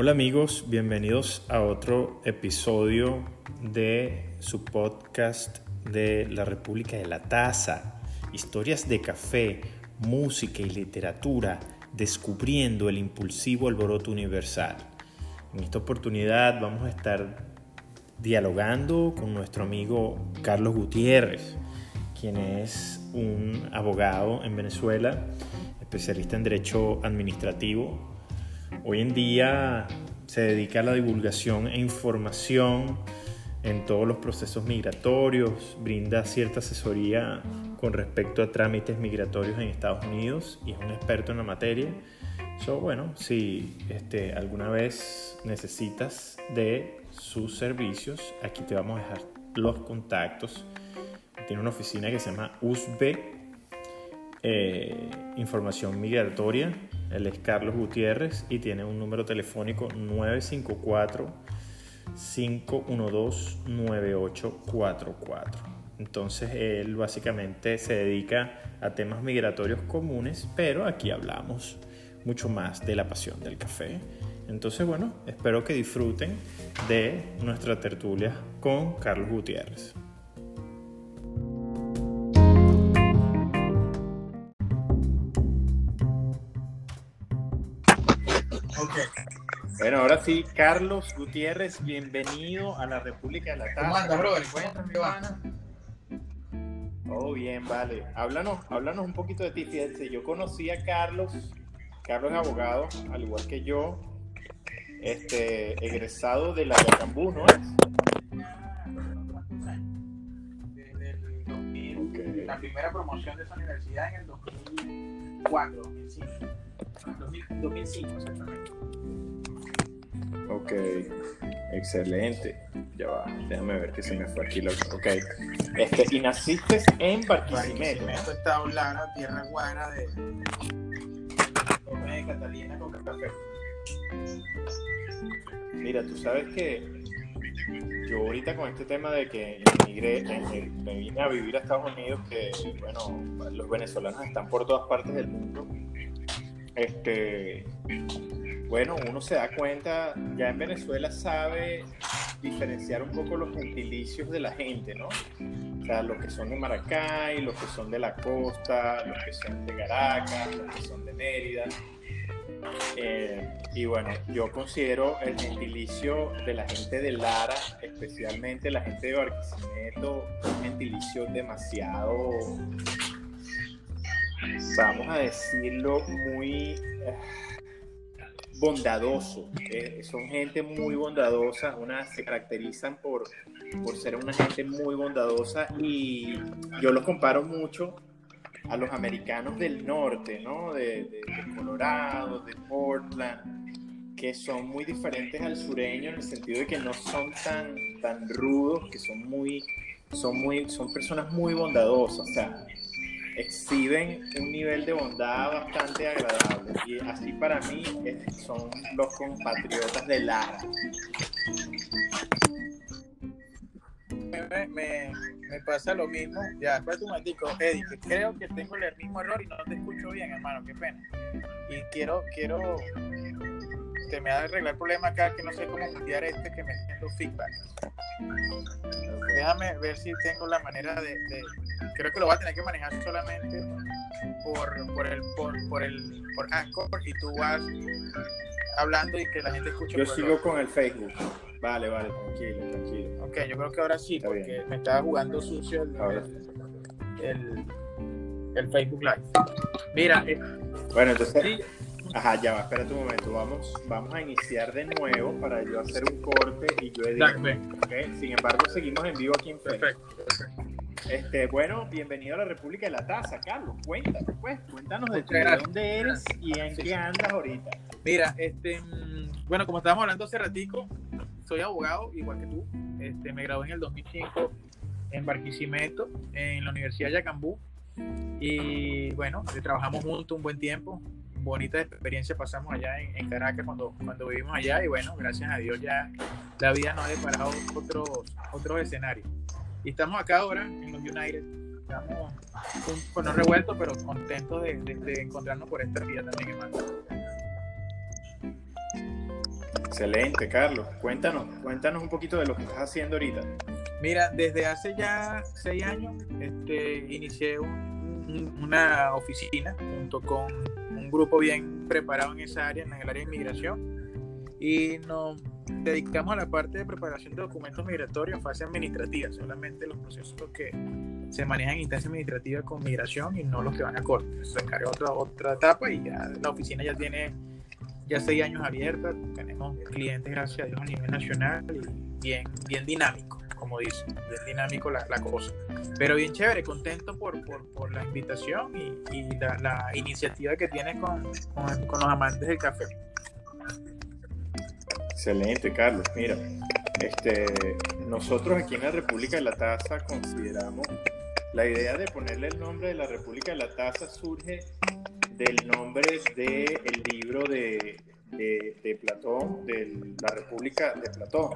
Hola amigos, bienvenidos a otro episodio de su podcast de la República de la Taza. Historias de café, música y literatura descubriendo el impulsivo alboroto universal. En esta oportunidad vamos a estar dialogando con nuestro amigo Carlos Gutiérrez, quien es un abogado en Venezuela, especialista en derecho administrativo Hoy en día se dedica a la divulgación e información en todos los procesos migratorios, brinda cierta asesoría con respecto a trámites migratorios en Estados Unidos y es un experto en la materia. So, bueno, si este, alguna vez necesitas de sus servicios, aquí te vamos a dejar los contactos. Tiene una oficina que se llama USB eh, Información Migratoria él es Carlos Gutiérrez y tiene un número telefónico 954-512-9844. Entonces él básicamente se dedica a temas migratorios comunes, pero aquí hablamos mucho más de la pasión del café. Entonces bueno, espero que disfruten de nuestra tertulia con Carlos Gutiérrez. Bueno, ahora sí, Carlos Gutiérrez, bienvenido a la República de la Taza. ¿Cómo andas, brother? Cuéntame, Todo bien, vale. Háblanos, háblanos un poquito de ti, fíjate. Yo conocí a Carlos, Carlos es abogado, al igual que yo, este, egresado de la Yacambú, ¿no es? Desde La primera promoción de esa universidad en el 2004, 2005. 2005, exactamente. Ok, excelente. Ya va, déjame ver que se me fue aquí lo Ok. Este, y naciste en Barquisimeto. Barquisimeto está hablando, tierra guana de, de Catalina con café. Mira, tú sabes que yo ahorita con este tema de que emigré, me vine a vivir a Estados Unidos, que bueno, los venezolanos están por todas partes del mundo. Este, bueno, uno se da cuenta, ya en Venezuela sabe diferenciar un poco los gentilicios de la gente, ¿no? O sea, los que son de Maracay, los que son de la costa, los que son de Caracas, los que son de Mérida. Eh, y bueno, yo considero el gentilicio de la gente de Lara, especialmente la gente de Barquisimeto, un gentilicio demasiado, vamos a decirlo, muy... Eh, bondadoso. Son gente muy bondadosa, una, se caracterizan por, por ser una gente muy bondadosa y yo los comparo mucho a los americanos del norte, ¿no? De, de, Colorado, de Portland, que son muy diferentes al sureño en el sentido de que no son tan, tan rudos, que son muy, son muy, son personas muy bondadosas, o sea, exhiben un nivel de bondad bastante agradable. Y así para mí son los compatriotas de Lara. Me, me, pasa lo mismo. Ya, espérate un momentico, Eddie, que creo que tengo el mismo error y no te escucho bien, hermano, qué pena. Y quiero, quiero que me haga arreglar el problema acá, que no sé cómo enviar este que me está dando feedback. Déjame ver si tengo la manera de, creo que lo va a tener que manejar solamente por, por el por, por el por Anchor y tú vas hablando y que la gente escuche. Yo sigo con el Facebook. Vale, vale, tranquilo, tranquilo. Ok, yo creo que ahora sí, porque me estaba jugando sucio el, el, Facebook Live. Mira, eh, bueno, entonces. Ajá, ya va, espérate un momento. Vamos, vamos a iniciar de nuevo para yo hacer un corte y yo editar. Okay. Sin embargo, seguimos en vivo aquí en Facebook. Perfecto, Este, bueno, bienvenido a la República de la Taza, Carlos. Cuéntanos, pues, cuéntanos de, de dónde eres y en qué andas ahorita. Mira, este, mm, bueno, como estábamos hablando hace ratico, soy abogado, igual que tú. Este, me gradué en el 2005 en Barquisimeto, en la Universidad de Yacambú. Y bueno, trabajamos juntos un buen tiempo bonita experiencia pasamos allá en, Caracas cuando, cuando vivimos allá y bueno, gracias a Dios ya la vida nos ha deparado otros, otros escenarios. Y estamos acá ahora en los United, estamos con, los revueltos pero contentos de, encontrarnos por esta vida también, hermano. Excelente, Carlos. Cuéntanos, cuéntanos un poquito de lo que estás haciendo ahorita. Mira, desde hace ya seis años este, inicié una oficina junto con grupo bien preparado en esa área, en el área de inmigración, y nos dedicamos a la parte de preparación de documentos migratorios fase administrativa, solamente los procesos que se manejan en instancia administrativa con migración y no los que van a corte. Se otra, otra etapa y ya la oficina ya tiene ya seis años abierta, tenemos clientes, gracias a Dios, a nivel nacional y bien, bien dinámico, como dice, bien dinámico la, cosa. Pero bien chévere, contento por, por, la invitación y, la, iniciativa que tiene con, con, los amantes del café. Excelente, Carlos. Mira, este, nosotros aquí en la República de la Taza consideramos la idea de ponerle el nombre de la República de la Taza surge del nombre del libro de, de, de, Platón, de la República de Platón.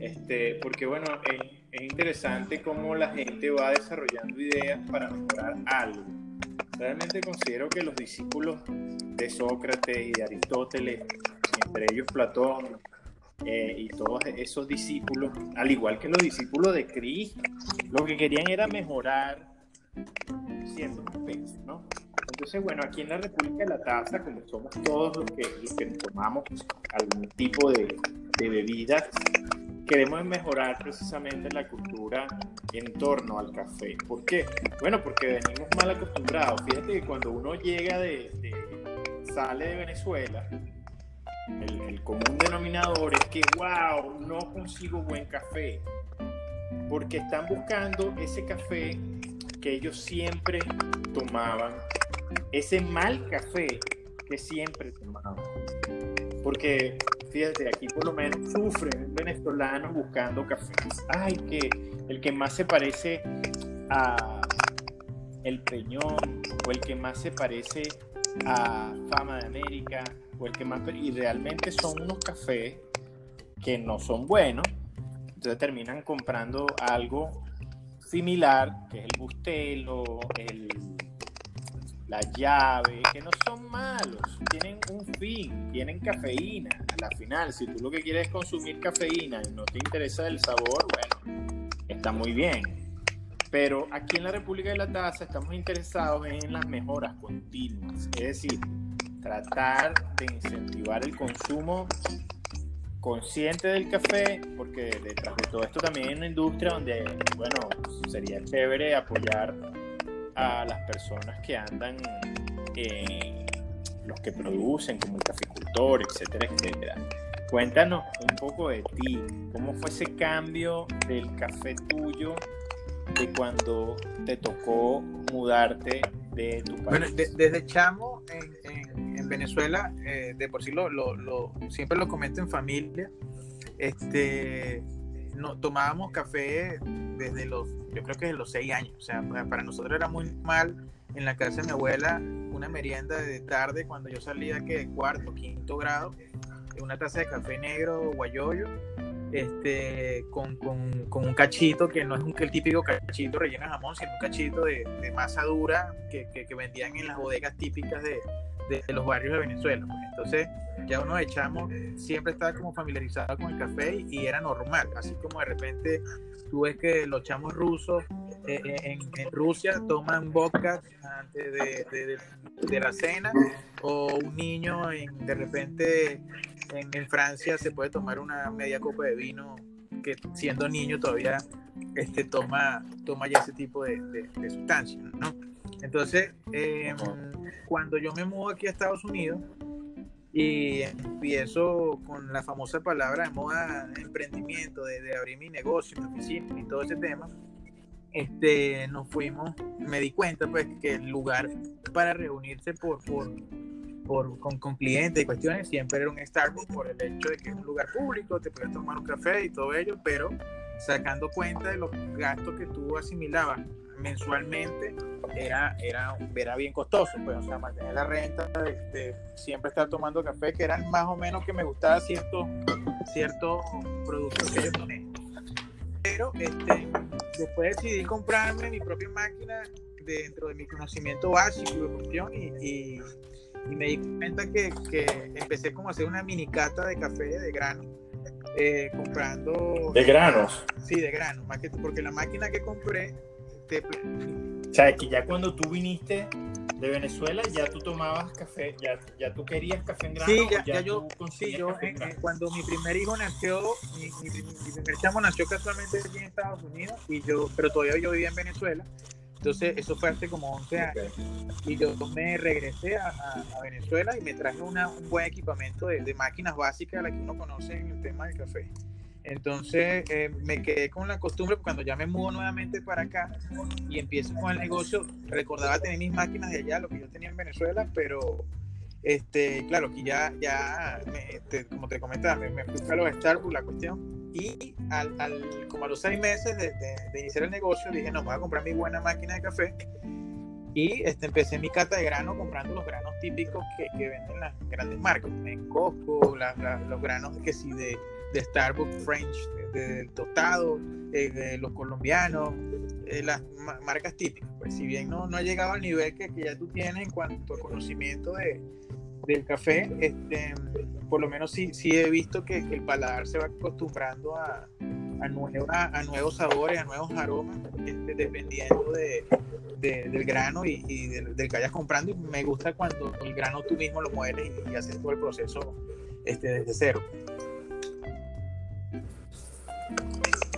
Este, porque bueno, es, es, interesante cómo la gente va desarrollando ideas para mejorar algo. Realmente considero que los discípulos de Sócrates y de Aristóteles entre ellos Platón eh, y todos esos discípulos, al igual que los discípulos de Cristo, lo que querían era mejorar siendo especies, ¿no? Entonces, bueno, aquí en la República de la Taza, como somos todos los que, los que tomamos algún tipo de, de bebidas, queremos mejorar precisamente la cultura en torno al café. ¿Por qué? Bueno, porque venimos mal acostumbrados. Fíjate que cuando uno llega de, de sale de Venezuela, el, el, común denominador es que, wow, no consigo buen café. Porque están buscando ese café que ellos siempre tomaban, ese mal café que siempre tomaban. Porque, fíjate, aquí por lo menos sufren venezolanos buscando café. Ay, que el que más se parece a el Peñón o el que más se parece a Fama de América o el que más y realmente son unos cafés que no son buenos entonces terminan comprando algo similar que es el bustelo el la llave que no son malos tienen un fin tienen cafeína a la final. Si tú lo que quieres es consumir cafeína y no te interesa el sabor bueno está muy bien. Pero aquí en la República de la Taza estamos interesados en las mejoras continuas, es decir, tratar de incentivar el consumo consciente del café, porque detrás de todo esto también hay una industria donde, bueno, sería chévere apoyar a las personas que andan, eh, los que producen, como el caficultor, etcétera, etcétera. Cuéntanos un poco de ti, cómo fue ese cambio del café tuyo de cuando te tocó mudarte de tu país? Bueno, de, desde chamo en Venezuela, eh, de por sí lo, lo, lo, siempre lo comento en familia, este, no, tomábamos café desde los, yo creo que desde los seis años, o sea, para nosotros era muy mal en la casa de mi abuela una merienda de tarde cuando yo salía que cuarto, quinto grado, una taza de café negro guayoyo este, con, con, con, un cachito que no es un, el típico cachito relleno de jamón, sino un cachito de, de masa dura que, que, vendían en las bodegas típicas de, de los barrios de Venezuela. Pues. Entonces, ya uno echamos, siempre estaba como familiarizado con el café y, era normal. Así como de repente tú ves que los chamos rusos eh, eh en, Rusia toman vodka antes de, de, de, la cena, o un niño en, de repente en, en, Francia se puede tomar una media copa de vino que siendo niño todavía este, toma, toma ya ese tipo de, de, de sustancias, ¿no? Entonces, eh, cuando yo me mudo aquí a Estados Unidos y empiezo con la famosa palabra de moda emprendimiento, de, de abrir mi negocio, mi oficina y todo ese tema, este, nos fuimos, me di cuenta pues que el lugar para reunirse por, por por, con, con, clientes y cuestiones, siempre era un Starbucks por el hecho de que es un lugar público, te puedes tomar un café y todo ello, pero sacando cuenta de los gastos que tú asimilabas mensualmente, era, era, era bien costoso, pues, o sea, mantener la renta de, siempre estar tomando café, que eran más o menos que me gustaba ciertos ciertos productos que yo tomé. Pero este, después decidí comprarme mi propia máquina dentro de mi conocimiento básico de cuestión y, y y me di cuenta que, que empecé como a hacer una mini cata de café de grano, eh, comprando... ¿De granos? Sí, de granos, más que porque la máquina que compré... Te... O sea, que ya cuando tú viniste de Venezuela ya tú tomabas café, ya, ya tú querías café en grano. Sí, ya, yo, sí, yo cuando mi primer hijo nació, mi, mi, primer chamo nació casualmente aquí en Estados Unidos, y yo, pero todavía yo vivía en Venezuela. Entonces, eso fue hace como 11 años. Y yo me regresé a, a, Venezuela y me traje una, un buen equipamiento de, de máquinas básicas, la que uno conoce en el tema del café. Entonces eh, me quedé con la costumbre cuando ya me mudo nuevamente para acá y empiezo con el negocio, recordaba tener mis máquinas de allá, lo que yo tenía en Venezuela, pero este, claro, que ya, ya como te comentaba, me, me fui a los Starbucks la cuestión y al, al, como a los seis meses de, de, iniciar el negocio dije, no, voy a comprar mi buena máquina de café y este, empecé mi cata de grano comprando los granos típicos que, que venden las grandes marcas, en Costco, los granos que sí de de Starbucks French, del tostado, eh, los colombianos, eh, las marcas típicas. Pues si bien no, no ha llegado al nivel que, que ya tú tienes en cuanto al conocimiento de, del café, este, por lo menos sí, sí he visto que, el paladar se va acostumbrando a, a, nueva, a nuevos sabores, a nuevos aromas, este, dependiendo de, del grano y, y del, que vayas comprando. Y me gusta cuando el grano tú mismo lo mueles y, haces todo el proceso este, desde cero.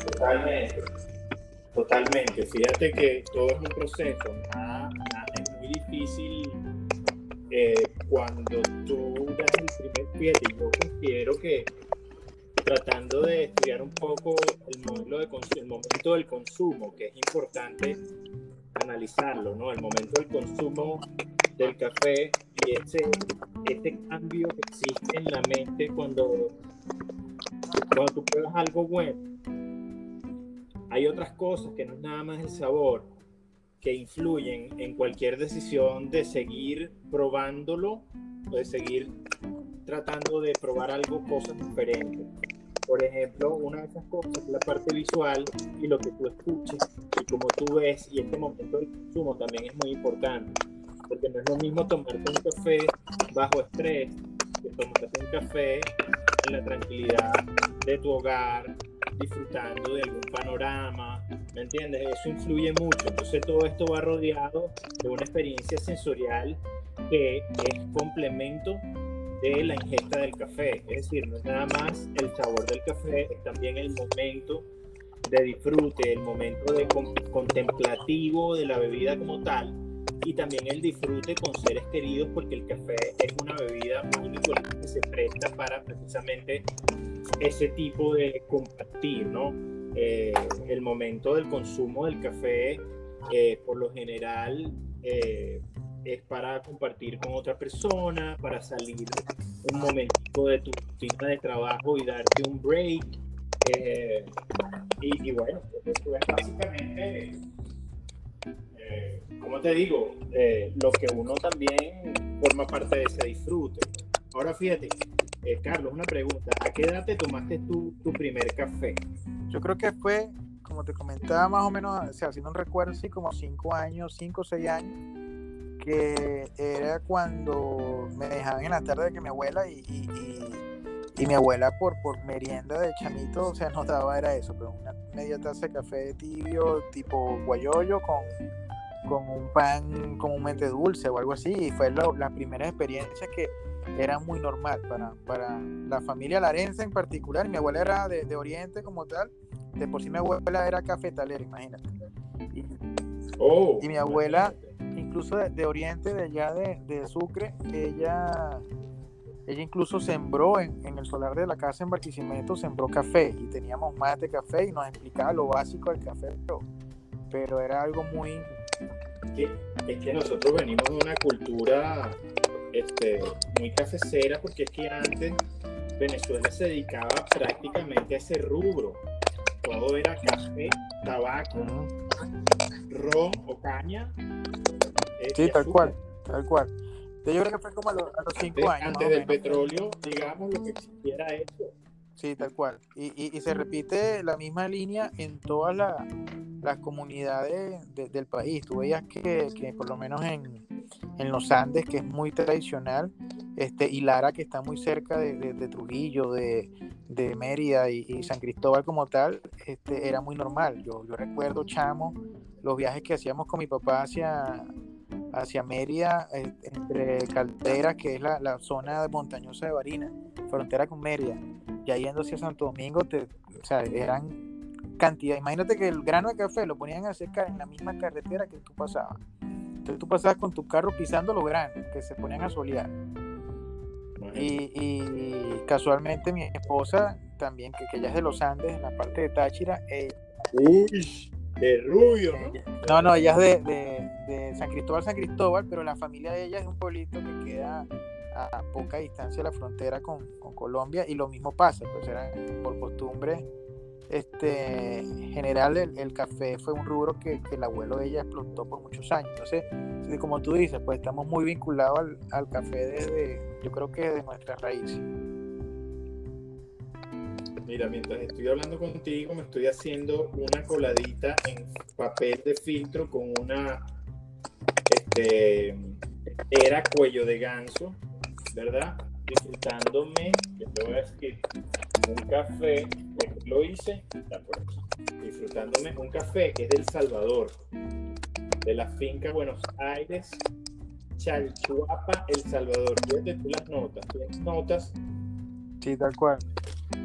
Totalmente. Totalmente. Fíjate que todo es un proceso. es muy difícil eh, cuando tú das el primer pie. Yo considero que tratando de estudiar un poco el modelo de el momento del consumo, que es importante analizarlo, ¿no? El momento del consumo del café y ese, ese cambio que existe en la mente cuando, cuando tú pruebas algo bueno hay otras cosas que no es nada más el sabor que influyen en cualquier decisión de seguir probándolo o de seguir tratando de probar algo, cosas diferentes. Por ejemplo, una de esas cosas es la parte visual y lo que tú escuches y como tú ves y este momento del consumo también es muy importante porque no es lo mismo tomarte un café bajo estrés que tomarte un café en la tranquilidad de tu hogar, disfrutando de algún panorama, ¿me entiendes? Eso influye mucho. Entonces todo esto va rodeado de una experiencia sensorial que es complemento de la ingesta del café. Es decir, no es nada más el sabor del café, es también el momento de disfrute, el momento de contemplativo de la bebida como tal y también el disfrute con seres queridos porque el café es una bebida muy que se presta para precisamente ese tipo de compartir, ¿no? Eh, el momento del consumo del café, eh, por lo general, eh, es para compartir con otra persona, para salir un momentico de tu rutina de trabajo y darte un break. Y, y, bueno, pues eso es básicamente, como te digo, lo que uno también forma parte de ese disfrute. Ahora fíjate, eh, Carlos, una pregunta. ¿A qué edad te tomaste tu, tu primer café? Yo creo que fue, como te comentaba, más o menos, o sea, haciendo un recuerdo, así como cinco años, cinco o seis años, que era cuando me dejaban en la tarde de que mi abuela y, y, mi abuela por, por merienda de chamito, o sea, nos daba era eso, pero una media taza de café tibio, tipo guayoyo, con, con un pan comúnmente dulce o algo así, y fue la primera experiencia que era muy normal para, para la familia larense en particular. Mi abuela era de, de, Oriente como tal. De por sí mi abuela era cafetalera, imagínate. Y, oh, y mi abuela, incluso de, Oriente, de allá de, de, Sucre, ella, ella incluso sembró en, en, el solar de la casa en Barquisimeto, sembró café y teníamos más de café y nos explicaba lo básico del café, pero, pero era algo muy... Es que nosotros venimos de una cultura este, muy cafecera, porque es que antes Venezuela se dedicaba prácticamente a ese rubro. Todo era café, tabaco, ron o caña. Eh, sí, tal cual, tal cual. Yo creo que fue como a los, cinco años. Antes del petróleo, digamos, lo que existiera eso. Sí, tal cual. Y, y, y, se repite la misma línea en todas las comunidades del país. Tú veías que, que por lo menos en, en los Andes, que es muy tradicional, este, y Lara, que está muy cerca de, Trujillo, de, Mérida y, San Cristóbal como tal, este, era muy normal. Yo, yo recuerdo, chamo, los viajes que hacíamos con mi papá hacia, hacia Mérida, eh, entre Caldera, que es la, la, zona montañosa de Barina, frontera con Mérida, y ahí yendo hacia Santo Domingo, te, o sea, eran cantidad. Imagínate que el grano de café lo ponían a secar en la misma carretera que tú pasabas. Entonces tú pasabas con tu carro pisando los granos que se ponían a solear. Y, casualmente mi esposa también, que, que, ella es de los Andes, en la parte de Táchira. Uy, de rubio, ¿no? No, ella es de, de, San Cristóbal, San Cristóbal, pero la familia de ella es de un pueblito que queda a poca distancia de la frontera con, Colombia y lo mismo pasa, pues era por costumbre este, general el, café fue un rubro que, el abuelo de ella explotó por muchos años. Entonces, como tú dices, pues estamos muy vinculados al, café desde, yo creo que de nuestras raíces. Mira, mientras estoy hablando contigo, me estoy haciendo una coladita en papel de filtro con una este, era cuello de ganso, ¿verdad? Disfrutándome, te voy a decir, un café, lo hice, disfrutándome un café que es del Salvador, de la finca Buenos Aires, Chalchuapa, El Salvador. Fíjate tú las notas, tienes notas. Sí, tal cual.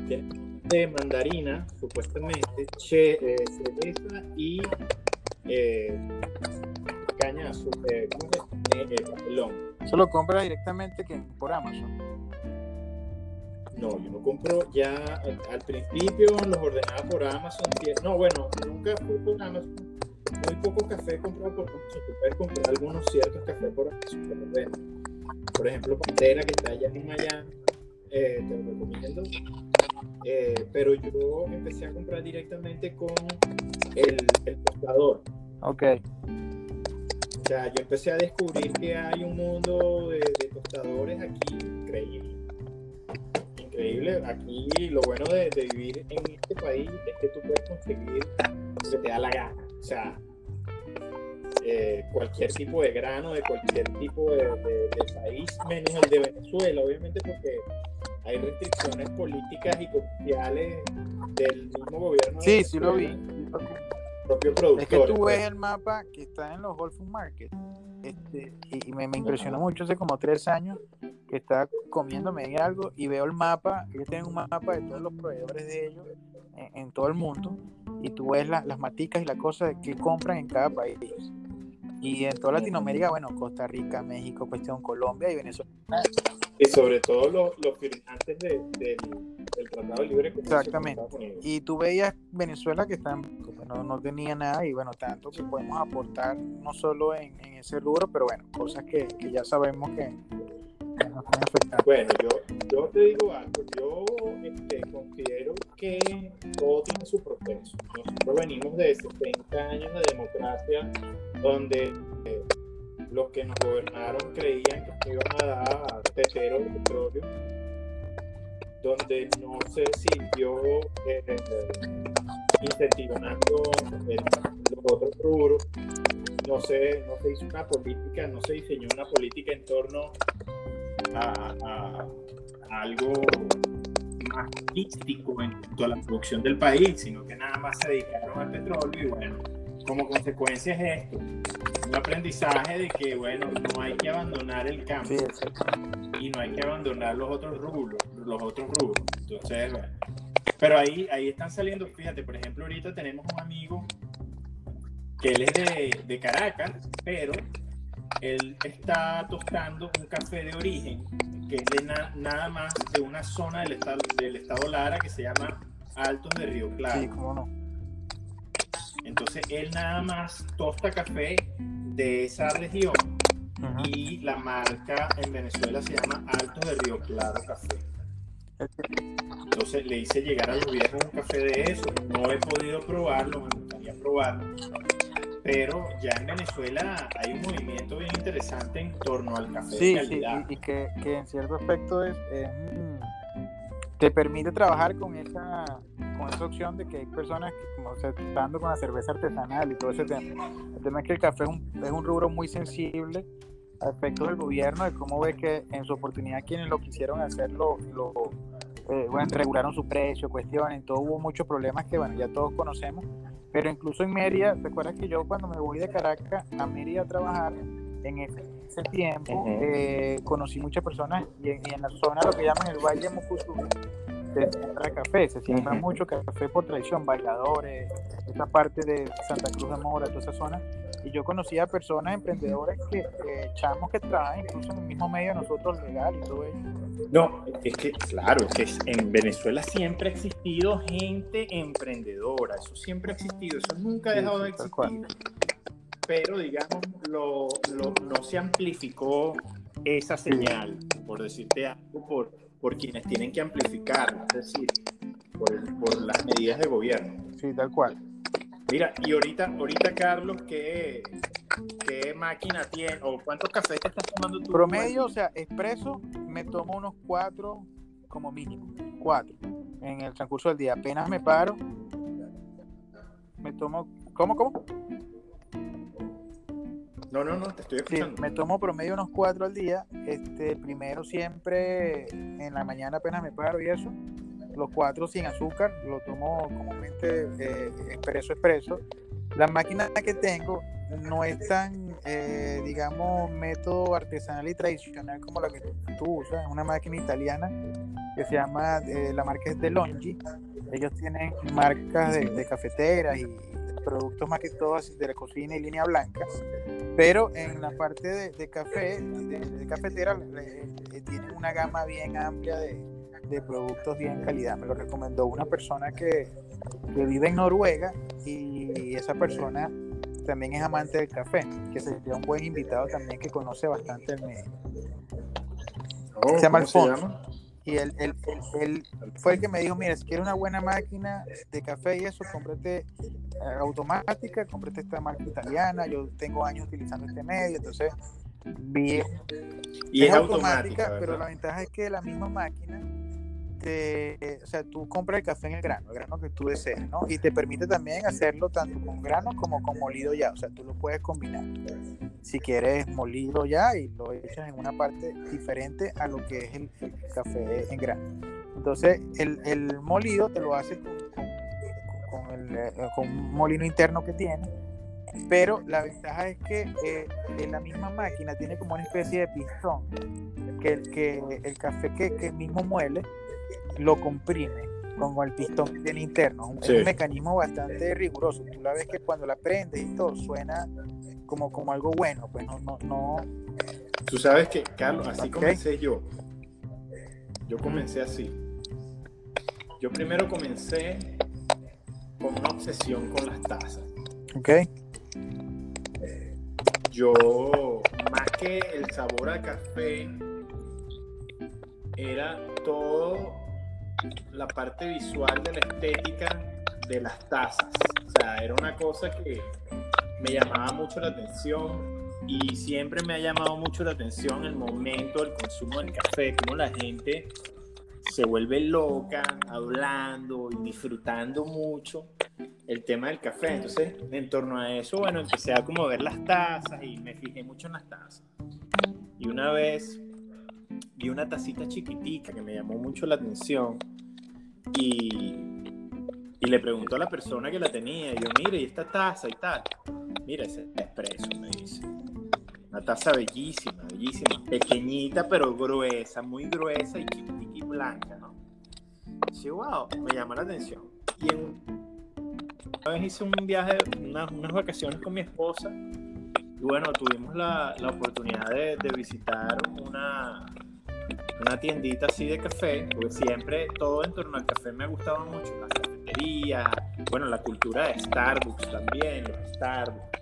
de mandarina, supuestamente, che, eh, cereza y eh, caña eh, ¿cómo se llama? papelón. Eso lo compras directamente que por Amazon. No, yo no compro ya al, principio los ordenaba por Amazon. No, bueno, nunca fui por Amazon. Muy poco café he comprado por Amazon. Puedes comprar algunos ciertos cafés por Amazon. Por ejemplo, Pantera, que está allá en Miami, eh, te lo recomiendo. Eh, pero yo empecé a comprar directamente con el, el tostador. Ok. O sea, yo empecé a descubrir que hay un mundo de, de tostadores aquí increíble increíble. Aquí lo bueno de, vivir en este país es que tú puedes conseguir lo que te da la gana. O sea, eh, cualquier tipo de grano de cualquier tipo de, país, menos el de Venezuela, obviamente porque hay restricciones políticas y comerciales del mismo gobierno. Sí, sí lo vi. Propio productor, es que tú ves el mapa que está en los Food Market este, y me, me impresionó mucho hace como tres años que está comiéndome algo y veo el mapa, ellos tienen un mapa de todos los proveedores de ellos en, todo el mundo y tú ves las maticas y las cosas que compran en cada país. Y en toda Latinoamérica, bueno, Costa Rica, México, cuestión Colombia y Venezuela. Y sobre todo los, los firmantes de, del Tratado de Libre Comercio. Exactamente. Y tú veías Venezuela que están, no, no, tenía nada y bueno, tanto que podemos aportar no solo en, en ese rubro, pero bueno, cosas que, que ya sabemos que, bueno, yo, yo te digo algo, yo este, considero que todo tiene su proceso. Nosotros venimos de 70 años de democracia donde eh, los que nos gobernaron creían que nos iban a dar teteros de petróleo, donde no se siguió eh, incentivando los otros rubros, no se, no se hizo una política, no se diseñó una política en torno a, algo más místico en cuanto a la producción del país, sino que nada más se dedicaron al petróleo y bueno, como consecuencia es esto, un aprendizaje de que bueno, no hay que abandonar el campo y no hay que abandonar los otros rubros, los otros rubros. Entonces, bueno, pero ahí, ahí están saliendo, fíjate, por ejemplo, ahorita tenemos un amigo que él es de, de Caracas, pero él está tostando un café de origen que es de nada más de una zona del estado, del estado Lara que se llama Altos de Río Claro. Sí, cómo no. Entonces él nada más tosta café de esa región y la marca en Venezuela se llama Altos de Río Claro Café. Entonces le hice llegar a los viejos un café de eso. No he podido probarlo, me gustaría probarlo pero ya en Venezuela hay un movimiento bien interesante en torno al café sí, Sí, y, que, en cierto aspecto es, te permite trabajar con esa, con esa opción de que hay personas que como se están con la cerveza artesanal y todo ese tema. El tema es que el café es un, es un rubro muy sensible a efectos del gobierno, de cómo ve que en su oportunidad quienes lo quisieron hacer lo, lo eh, bueno, regularon su precio, cuestiones, todo hubo muchos problemas que bueno, ya todos conocemos, pero incluso en Mérida, recuerda que yo cuando me voy de Caracas a Mérida a trabajar, en ese, tiempo eh, conocí muchas personas y en, la zona, lo que llaman el Valle Mucuzú, se siembra café, se siembra mucho café por tradición, bailadores, esta parte de Santa Cruz de Mora, toda esa zona, y yo conocía a personas emprendedores que, echamos que trabajan incluso en el mismo medio de nosotros legal y todo eso. No, es que claro, es que en Venezuela siempre ha existido gente emprendedora, eso siempre ha existido, eso nunca ha dejado de existir. Pero digamos, lo, no se amplificó esa señal, por decirte algo, por, por quienes tienen que amplificarla, es decir, por, por las medidas de gobierno. Sí, tal cual. Mira, y ahorita, ahorita Carlos, ¿qué, qué máquina tiene o cuántos cafés te estás tomando tú? Promedio, o sea, expreso, me tomo unos cuatro como mínimo, cuatro en el transcurso del día. Apenas me paro, me tomo, ¿cómo, cómo? No, no, no, te estoy escuchando. Sí, me tomo promedio unos cuatro al día. Este, primero siempre en la mañana apenas me paro y eso los cuatro sin azúcar, lo tomo comúnmente eh, expreso expreso. La máquina que tengo no es tan, eh, digamos, método artesanal y tradicional como la que tú usas, es una máquina italiana que se llama, eh, la marca es de Longi. Ellos tienen marcas de, cafeteras y productos más que todo de la cocina y línea blanca, pero en la parte de, café, de, cafetera, tienen una gama bien amplia de, de productos bien calidad. Me lo recomendó una persona que, vive en Noruega y esa persona también es amante del café, que sería un buen invitado también que conoce bastante el medio. Oh, se llama Alfonso. Y él, él, él, fue el que me dijo, mira, si quieres una buena máquina de café y eso, cómprate eh, automática, cómprate esta marca italiana, yo tengo años utilizando este medio, entonces bien. Y es, automática, pero la ventaja es que la misma máquina o sea, tú compras el café en el grano, el grano que tú desees, ¿no? Y te permite también hacerlo tanto con grano como con molido ya, o sea, tú lo puedes combinar. Si quieres molido ya y lo echas en una parte diferente a lo que es el, café en grano. Entonces, el, el, molido te lo hace con, con, el, eh, con, un molino interno que tiene, pero la ventaja es que eh, en la misma máquina tiene como una especie de pistón que, que el café que, que mismo muele lo comprime con el pistón tiene interno. Es un mecanismo bastante riguroso. Tú la ves que cuando la prendes y todo suena como, como algo bueno, pues no, no, no. Tú sabes que, Carlos, así comencé yo. Yo comencé así. Yo primero comencé con una obsesión con las tazas. Ok. Yo, más que el sabor al café, era todo la parte visual de la estética de las tazas. O sea, era una cosa que me llamaba mucho la atención y siempre me ha llamado mucho la atención el momento del consumo del café, como la gente se vuelve loca hablando y disfrutando mucho el tema del café. Entonces, en torno a eso, bueno, empecé a como ver las tazas y me fijé mucho en las tazas. Y una vez vi una tacita chiquitica que me llamó mucho la atención y, y le preguntó a la persona que la tenía, y yo, mire, ¿y esta taza y tal? Mira, ese expreso, me dice. Una taza bellísima, bellísima, pequeñita pero gruesa, muy gruesa y chiquitica y blanca, ¿no? Sí, wow, me llama la atención. Una vez hice un viaje, unas, unas vacaciones con mi esposa, y bueno, tuvimos la, la oportunidad de, de visitar una, una tiendita así de café, porque siempre todo en torno al café me ha gustado mucho, las cafeterías, bueno, la cultura de Starbucks también, los Starbucks.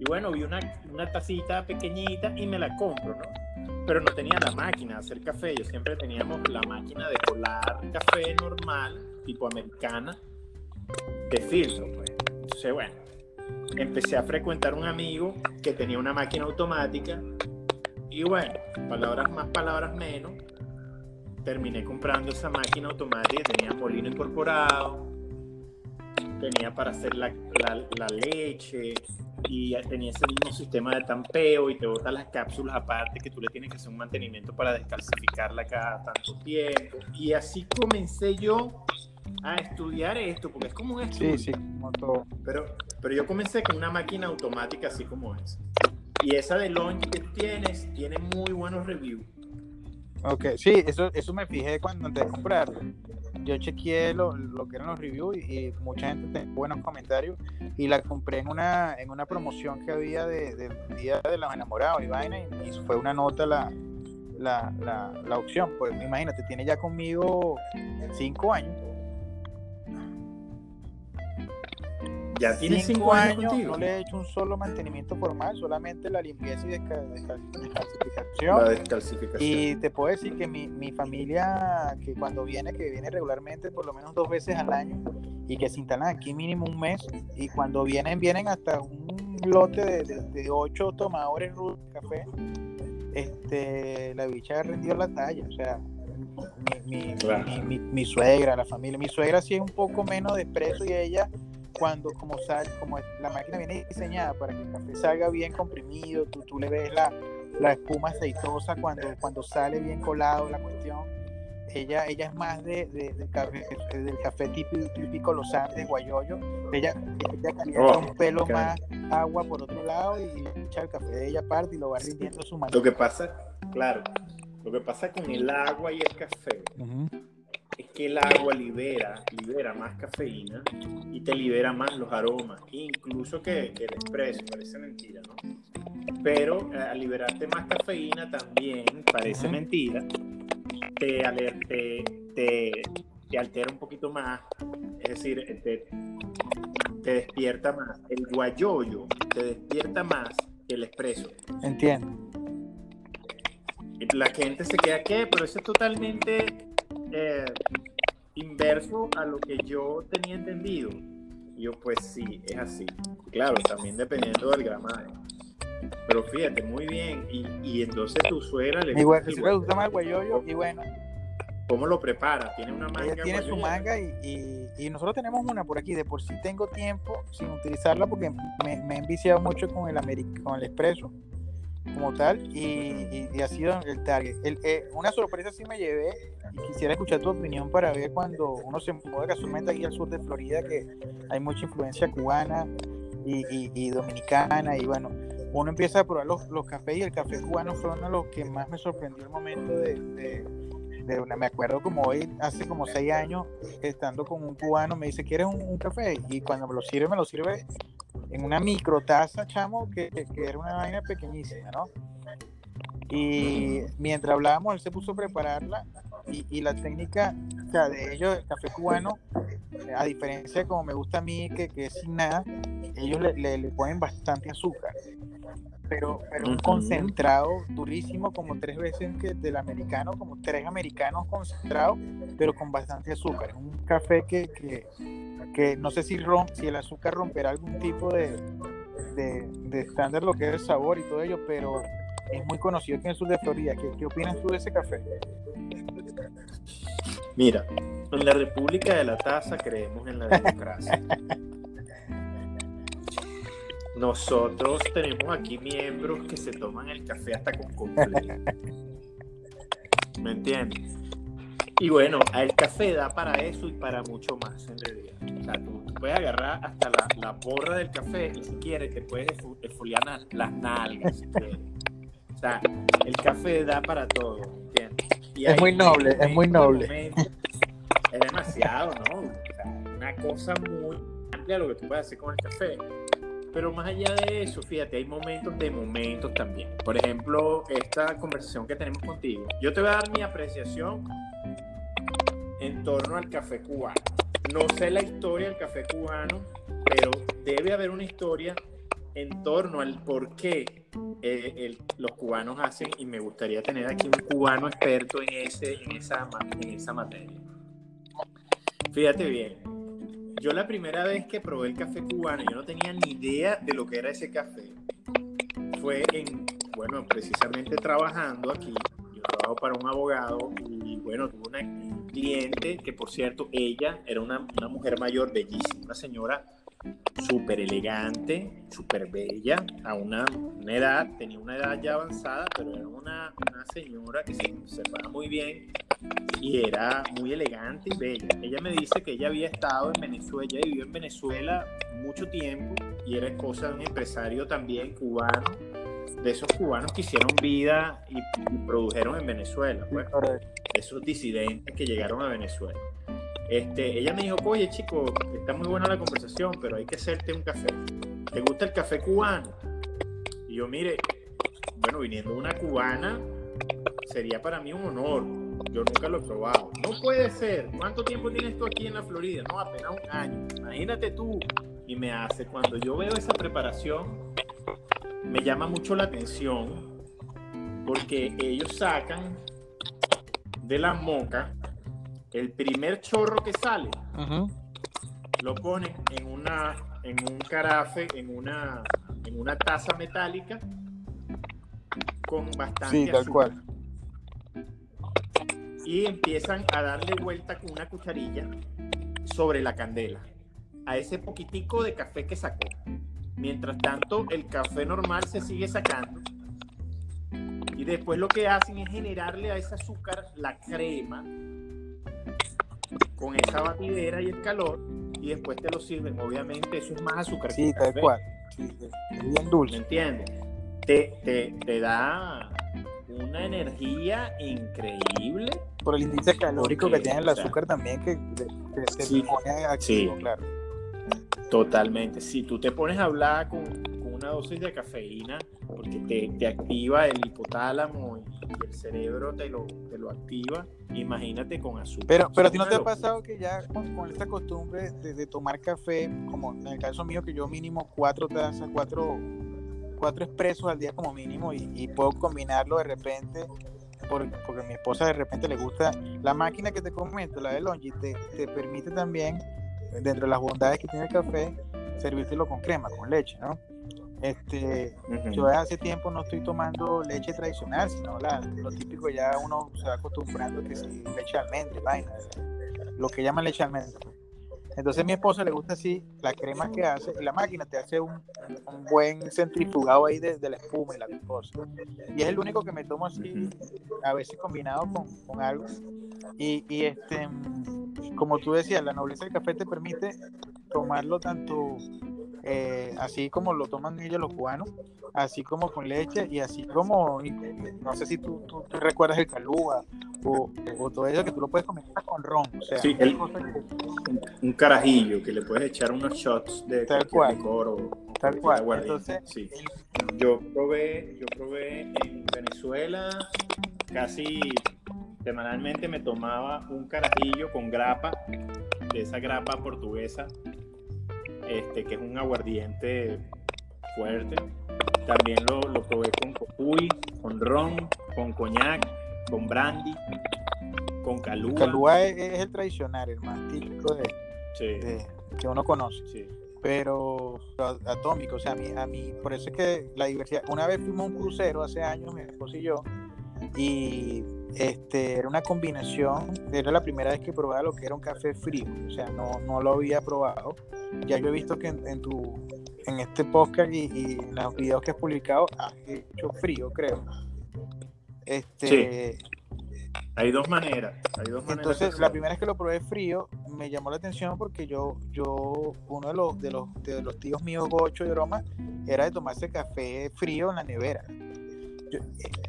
Y bueno, vi una, una tacita pequeñita y me la compro, ¿no? Pero no tenía la máquina de hacer café, yo siempre teníamos la máquina de colar café normal, tipo americana, de filtro, pues. Entonces, bueno, empecé a frecuentar un amigo que tenía una máquina automática y bueno, palabras más, palabras menos, terminé comprando esa máquina automática que tenía molino incorporado, tenía para hacer la, la, leche y tenía ese mismo sistema de tampeo y te botan las cápsulas aparte que tú le tienes que hacer un mantenimiento para descalcificarla cada tanto tiempo. Y así comencé yo a estudiar esto, porque es como un estudio. Sí, sí, como todo. Pero, pero yo comencé con una máquina automática así como esa. Y esa de Launch que tienes tiene muy buenos reviews. Ok, sí, eso, eso me fijé cuando antes de comprarlo. Yo chequeé lo, lo que eran los reviews y, mucha gente tenía buenos comentarios y la compré en una, en una promoción que había del de, Día de los Enamorados y vaina y, fue una nota la, la, la, la opción. Pues imagínate, tiene ya conmigo cinco años Ya tiene cinco, años, no le he hecho un solo mantenimiento formal, solamente la limpieza y descalcificación. La descalcificación. Y te puedo decir que mi, mi, familia, que cuando viene, que viene regularmente por lo menos dos veces al año, y que se instalan aquí mínimo un mes, y cuando vienen, vienen hasta un lote de, de, ocho tomadores de café, este, la bicha ha rendido la talla, o sea, mi, mi, mi, suegra, la familia, mi suegra sí es un poco menos de expreso y ella cuando como sal, como la máquina viene diseñada para que el café salga bien comprimido, tú, tú le ves la, la espuma aceitosa cuando, cuando sale bien colado la cuestión. Ella, ella es más de, del café, del café típico, típico Los Andes, Guayoyo. Ella, ella calienta oh, un pelo más agua por otro lado y echa el café de ella aparte y lo va rindiendo su mano. Lo que pasa, claro, lo que pasa con el agua y el café es que el agua libera, libera más cafeína y te libera más los aromas, incluso que, que el expreso, parece mentira, ¿no? Pero eh, al liberarte más cafeína también, parece mentira, te, te, te, te, altera un poquito más, es decir, eh, te, te despierta más. El guayoyo te despierta más que el expreso. Entiendo. La gente se queda, ¿qué? Pero eso es totalmente eh, inverso a lo que yo tenía entendido. yo, pues sí, es así. Claro, también dependiendo del gramaje. Pero fíjate, muy bien. Y, y entonces tu suegra le gusta. gusta más guayoyo y bueno. ¿Cómo lo prepara? ¿Tiene una manga? Ella tiene su manga y, y, y, nosotros tenemos una por aquí. De por sí tengo tiempo sin utilizarla porque me, me he enviciado mucho con el, con el expreso como tal y, y, ha sido el target. El, eh, una sorpresa sí me llevé y quisiera escuchar tu opinión para ver cuando uno se mueve casualmente aquí al sur de Florida que hay mucha influencia cubana y, y dominicana y bueno, uno empieza a probar los, cafés y el café cubano fue uno de los que más me sorprendió el momento de, una, me acuerdo como hoy, hace como seis años, estando con un cubano, me dice, ¿quieres un café? Y cuando me lo sirve, me lo sirve en una micro taza, chamo, que, que, era una vaina pequeñísima, ¿no? Y mientras hablábamos, él se puso a prepararla y, y la técnica, o sea, de ellos, el café cubano, a diferencia de como me gusta a mí, que, que es sin nada, ellos le, le, le ponen bastante azúcar. Pero, pero un concentrado durísimo, como tres veces que del americano, como tres americanos concentrados, pero con bastante azúcar. Es un café que, que, que no sé si, rom, si el azúcar romperá algún tipo de, de, estándar, lo que es el sabor y todo ello, pero es muy conocido aquí en el sur de Florida. ¿Qué, qué opinas tú de ese café? Mira, en la República de la Taza creemos en la democracia. Nosotros tenemos aquí miembros que se toman el café hasta con completo. ¿Me entiendes? Y bueno, el café da para eso y para mucho más en realidad. O sea, tú, puedes agarrar hasta la, la, borra del café y si quieres te puedes esfoliar las nalgas. Si o sea, el café da para todo, ¿entiendes? Y es muy noble, es muy noble. es demasiado, ¿no? O sea, una cosa muy amplia lo que tú puedes hacer con el café. Pero más allá de eso, fíjate, hay momentos de momentos también. Por ejemplo, esta conversación que tenemos contigo. Yo te voy a dar mi apreciación en torno al café cubano. No sé la historia del café cubano, pero debe haber una historia en torno al por qué eh, los cubanos hacen, y me gustaría tener aquí un cubano experto en, ese, en, esa, en esa materia. Fíjate bien, yo la primera vez que probé el café cubano, yo no tenía ni idea de lo que era ese café. Fue en, bueno, precisamente trabajando aquí, yo trabajo para un abogado y bueno, tuve una cliente que por cierto, ella era una, una mujer mayor, bellísima, una señora súper elegante, súper bella, a una, edad, tenía una edad ya avanzada, pero era una, una señora que se conservaba muy bien y era muy elegante y bella. Ella me dice que ella había estado en Venezuela, ella vivió en Venezuela mucho tiempo y era esposa de un empresario también cubano, de esos cubanos que hicieron vida y, produjeron en Venezuela, pues, esos disidentes que llegaron a Venezuela. Este, ella me dijo, oye chico, está muy buena la conversación, pero hay que hacerte un café. ¿Te gusta el café cubano? Y yo, mire, bueno, viniendo una cubana, sería para mí un honor. Yo nunca lo he probado. No puede ser. ¿Cuánto tiempo tienes tú aquí en la Florida? No, apenas un año. Imagínate tú. Y me hace, cuando yo veo esa preparación, me llama mucho la atención porque ellos sacan de la moca el primer chorro que sale, lo ponen en una en un carafe, en una en una taza metálica con bastante sí, tal cual. Y empiezan a darle vuelta con una cucharilla sobre la candela a ese poquitico de café que sacó. Mientras tanto, el café normal se sigue sacando. Y después lo que hacen es generarle a ese azúcar la crema con esa batidera y el calor y después te lo sirven. Obviamente eso es más azúcar. Sí, tal cual. es bien dulce. ¿Me entiendes? Te, te, da una energía increíble. Por el índice calórico que tiene el azúcar también, que, se sí, pone activo, claro. Totalmente. Si tú te pones a hablar con, una dosis de cafeína, porque te, te activa el hipotálamo y el cerebro te lo, te lo activa, imagínate con azúcar. Pero, pero a ti no te ha pasado que ya con, esta costumbre de, tomar café, como en el caso mío, que yo mínimo cuatro tazas, cuatro, cuatro expresos al día como mínimo y, puedo combinarlo de repente porque, a mi esposa de repente le gusta la máquina que te comento, la de Longi, te, te permite también, dentro de las bondades que tiene el café, servírtelo con crema, con leche, ¿no? Este, Yo hace tiempo no estoy tomando leche tradicional, sino la, lo típico ya uno se va acostumbrando que si leche almendra, vaina, lo que llaman leche almendra. Entonces a mi esposa le gusta así la crema que hace y la máquina te hace un, un buen centrifugado ahí de, la espuma y la cosa. Y es el único que me tomo así, a veces combinado con, con algo. Y, y, este, como tú decías, la nobleza del café te permite tomarlo tanto eh, así como lo toman ellos los cubanos, así como con leche y así como, no sé si tú, tú, recuerdas el calúa o, todo eso que tú lo puedes comer con ron. O sea, sí, un, carajillo que le puedes echar unos shots de tal cual, o, tal cual. Entonces, sí. yo probé, yo probé en Venezuela casi semanalmente me tomaba un carajillo con grapa, de esa grapa portuguesa este, que es un aguardiente fuerte. También lo, lo probé con copuy, con ron, con coñac, con brandy, con calúa. Calúa es, el tradicional, el más típico de, que uno conoce. Pero atómico, o sea, a mí, a mí, por eso es que la diversidad. Una vez fuimos a un crucero hace años, mi esposo y yo, y este, era una combinación, era la primera vez que probaba lo que era un café frío, o sea, no, no lo había probado. Ya yo he visto que en, tu en este podcast y, en los videos que has publicado has hecho frío, creo. Este, Hay dos maneras. entonces, la primera vez que lo probé frío me llamó la atención porque yo, yo uno de los, de los, de los tíos míos, Gocho y Roma, era de tomarse café frío en la nevera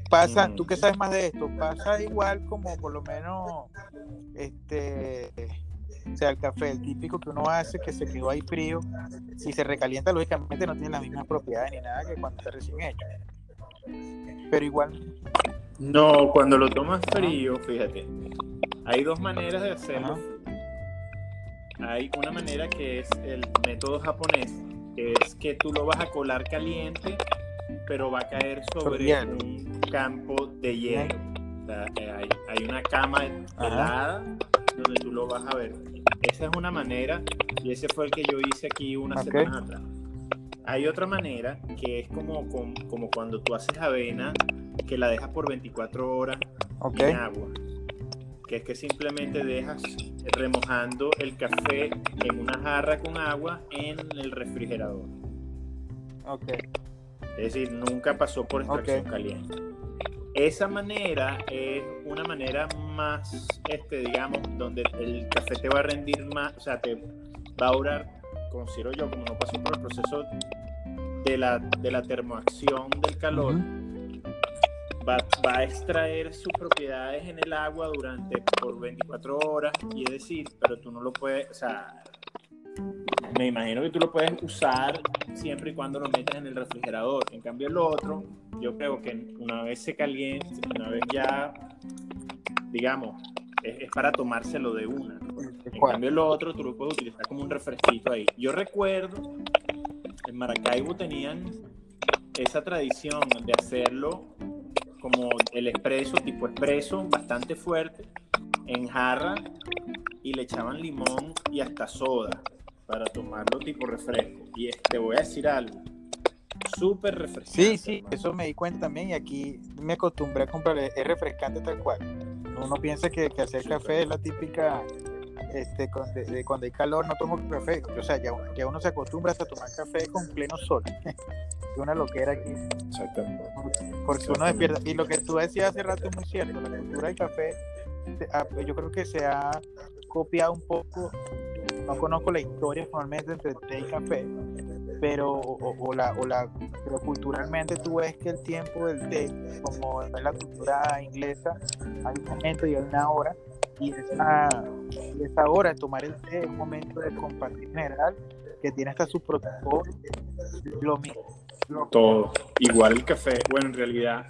pasa, tú que sabes más de esto, pasa igual como por lo menos, este, o sea, el café, el típico que uno hace, que se quedó ahí frío, si se recalienta, lógicamente no tiene las mismas propiedades ni nada que cuando está recién hecho. Pero igual. No, cuando lo tomas frío, fíjate, hay dos maneras de hacerlo. Hay una manera que es el método japonés, que es que tú lo vas a colar caliente pero va a caer sobre un campo de hielo. Eh, hay, una cama helada donde tú lo vas a ver. Esa es una manera y ese fue el que yo hice aquí una semana atrás. Hay otra manera que es como, como, cuando tú haces avena que la dejas por 24 horas okay. en agua. Que es que simplemente dejas remojando el café en una jarra con agua en el refrigerador. Ok. Es decir, nunca pasó por extracción caliente. Esa manera es una manera más, este, digamos, donde el café te va a rendir más, o sea, te va a durar, considero yo, como no pasó por el proceso de la, de la termoacción del calor, va, va a extraer sus propiedades en el agua durante por 24 horas, y es decir, pero tú no lo puedes, o sea, me imagino que tú lo puedes usar siempre y cuando lo metas en el refrigerador. En cambio, el otro, yo creo que una vez se caliente, una vez ya, digamos, es, es para tomárselo de una. En cambio, el otro tú lo puedes utilizar como un refresquito ahí. Yo recuerdo, en Maracaibo tenían esa tradición de hacerlo como el expreso, tipo expreso, bastante fuerte, en jarra y le echaban limón y hasta soda para tomarlo tipo refresco. Y te voy a decir algo, súper refrescante. Sí, sí, hermano. eso me di cuenta también y aquí me acostumbré a comprar, es refrescante tal cual. Uno piensa que, que hacer café es la típica, este, con- de, cuando hay calor no tomo café, o sea, ya, ya uno se acostumbra hasta tomar café con pleno sol. Es una loquera aquí, Exactamente. porque uno despierta. Y lo que tú decías hace rato es muy cierto, la cultura del café, ah, yo creo que se ha copiado un poco, no conozco la historia formalmente entre té y café, pero o, la, o la pero culturalmente tú ves que el tiempo del té como es la cultura inglesa hay un momento y hay una hora y esa, esa hora de tomar el té es un momento de compartir general que tiene hasta su protocolo lo mismo Todo. Igual el café, bueno, en realidad,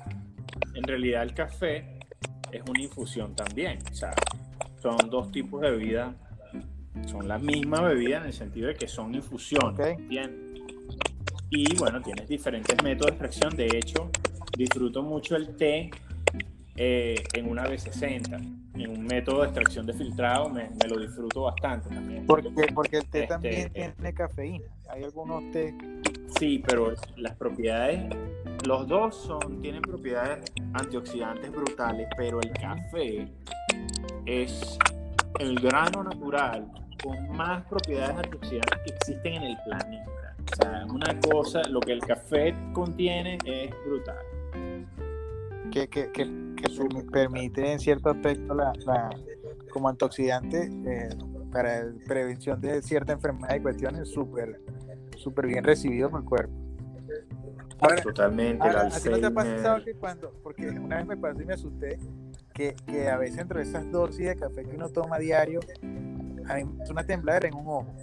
en realidad el café es una infusión también. O sea, son dos tipos de bebida, son la misma bebida en el sentido de que son infusiones. ¿entiendes? Y bueno, tienes diferentes métodos de extracción. De hecho, disfruto mucho el té eh, en una B60. En un método de extracción de filtrado me, me lo disfruto bastante también. porque porque el té Este, también eh. tiene cafeína hay algunos té Sí, pero las propiedades, los dos son, tienen propiedades antioxidantes brutales, pero el café es el grano natural con más propiedades antioxidantes que existen en el planeta. O sea, es una cosa, lo que el café contiene es brutal. que, que, que, que permi- permite en cierto aspecto la, la- como antioxidante eh, para prevención de cierta enfermedad y cuestiones súper súper bien recibido por el cuerpo. Ahora, Totalmente, ahora, ¿a ti no te ha pasado que cuando, porque una vez me pasó y me asusté, que, que a veces entre esas dosis de café que uno toma diario, una tembladera en un ojo.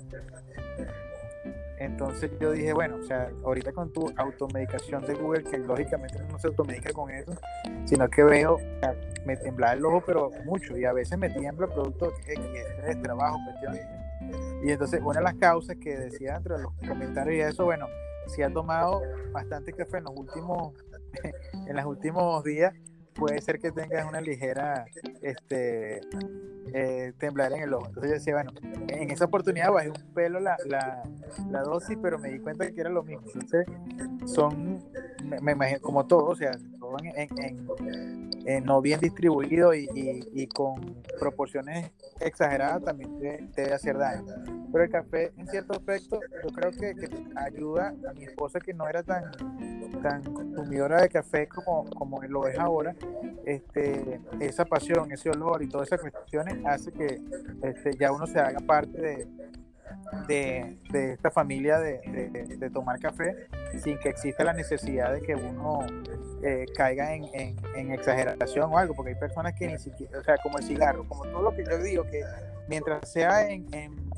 Entonces yo dije, bueno, o sea, ahorita con tu automedicación de Google, que lógicamente no se automedica con eso, sino que veo, o sea, me temblaba el ojo, pero mucho, y a veces me tiembla producto de, de trabajo, cuestiones. Y entonces una de las causas que decía entre los comentarios y eso, bueno, si ha tomado bastante café en los últimos, en los últimos días, puede ser que tengas una ligera este eh, temblar en el ojo. Entonces yo decía, bueno, en esa oportunidad bajé un pelo la, la, la dosis, pero me di cuenta que era lo mismo. Entonces, son, me, me imagino, como todo, o sea, en, en- en- en no bien distribuido y, y- y con proporciones exageradas también te, te debe hacer daño. Pero el café, en cierto aspecto, yo creo que, que ayuda a mi esposa que no era tan, tan consumidora de café como, como lo es ahora, este, esa pasión, ese olor y todas esas cuestiones hace que este, ya uno se haga parte de, de, de esta familia de, de- de tomar café sin que exista la necesidad de que uno eh, caiga en, en- en exageración o algo, porque hay personas que ni siquiera, o sea, como el cigarro, como todo lo que yo digo, que mientras sea en, en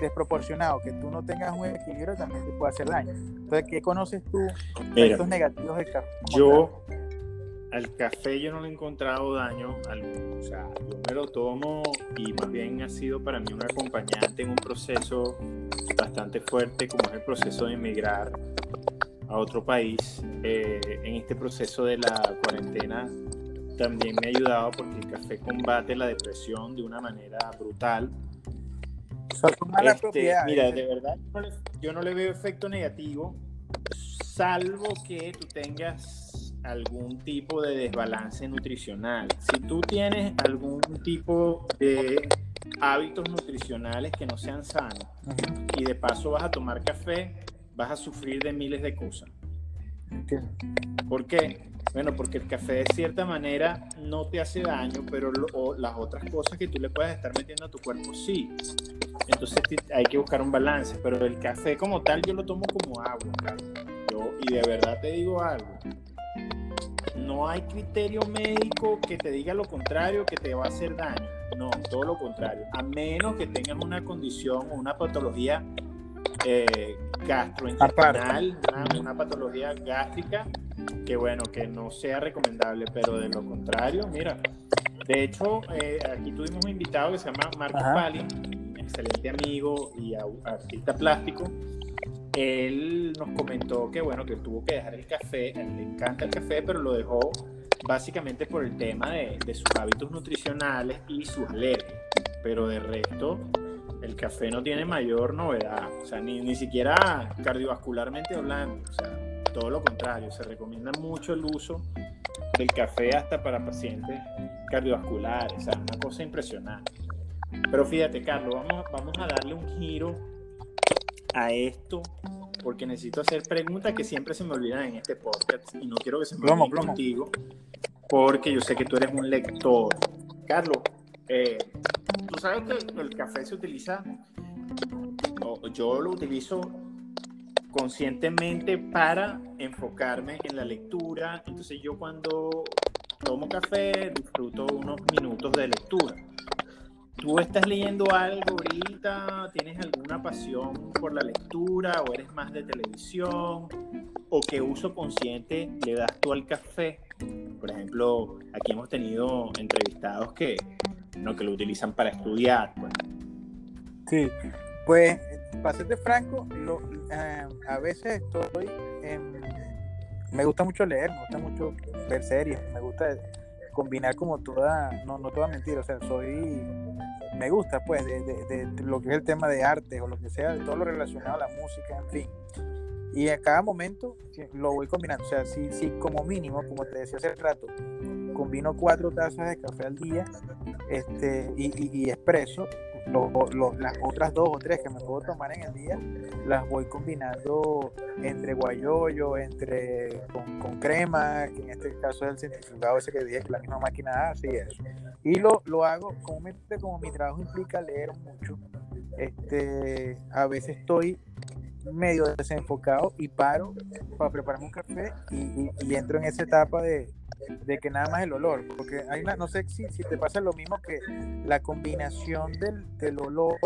desproporcionado, que tú no tengas un equilibrio, también te puede hacer daño. Entonces, ¿qué conoces tú? Mira, Efectos negativos del café. Yo al café yo no le he encontrado daño alguno. O sea, yo me lo tomo y más bien ha sido para mí un acompañante en un proceso bastante fuerte como es el proceso de emigrar a otro país. Eh, en este proceso de la cuarentena también me ha ayudado porque el café combate la depresión de una manera brutal. Este, mira, de verdad yo no le veo efecto negativo, salvo que tú tengas algún tipo de desbalance nutricional. Si tú tienes algún tipo de hábitos nutricionales que no sean sanos y de paso vas a tomar café, vas a sufrir de miles de cosas. ¿Por qué? Bueno, porque el café de cierta manera no te hace daño, pero las otras cosas que tú le puedes estar metiendo a tu cuerpo sí. Entonces hay que buscar un balance, pero el café como tal yo lo tomo como agua, Yo, y de verdad te digo algo, no hay criterio médico que te diga lo contrario, que te va a hacer daño. No, todo lo contrario. A menos que tengas una condición o una patología eh, gastrointestinal, una, patología gástrica, que bueno, que no sea recomendable, pero de lo contrario, mira. De hecho, eh, aquí tuvimos un invitado que se llama Marcos Pali, excelente amigo y artista plástico él nos comentó que bueno, que tuvo que dejar el café, le encanta el café, pero lo dejó básicamente por el tema de, sus hábitos nutricionales y sus alergias. Pero de resto, el café no tiene mayor novedad, o sea, ni, ni siquiera cardiovascularmente hablando, o sea, todo lo contrario, se recomienda mucho el uso del café hasta para pacientes cardiovasculares, o sea, una cosa impresionante. Pero fíjate, Carlos, vamos, vamos a darle un giro a esto porque necesito hacer preguntas que siempre se me olvidan en este podcast y no quiero que se me olviden contigo porque yo sé que tú eres un lector. Carlos, eh, tú sabes que el café se utiliza, yo lo utilizo conscientemente para enfocarme en la lectura. Entonces yo cuando tomo café disfruto unos minutos de lectura. ¿Tú estás leyendo algo ahorita? ¿Tienes alguna pasión por la lectura o eres más de televisión? ¿O qué uso consciente le das tú al café? Por ejemplo, aquí hemos tenido entrevistados que, no, que lo utilizan para estudiar. Pues. Sí, pues para serte franco, eh, a veces estoy Me gusta mucho leer, me gusta mucho ver series, me gusta combinar como toda, no, no toda mentira, o sea, soy me gusta, pues, de, de, lo que es el tema de arte o lo que sea, de todo lo relacionado a la música, en fin. Y a cada momento lo voy combinando. O sea, si, si como mínimo, como te decía hace rato, combino cuatro tazas de café al día este, y, y, y expreso, las otras dos o tres que me puedo tomar en el día, las voy combinando entre guayoyo, entre con, crema, que en este caso es el centrifugado ese que dije que la misma máquina hace y eso. Y lo, lo hago comúnmente como mi trabajo implica leer mucho. Este, a veces estoy medio desenfocado y paro para prepararme un café y entro en esa etapa de, de que nada más el olor, porque hay una, no sé si, si te pasa lo mismo que la combinación del, del olor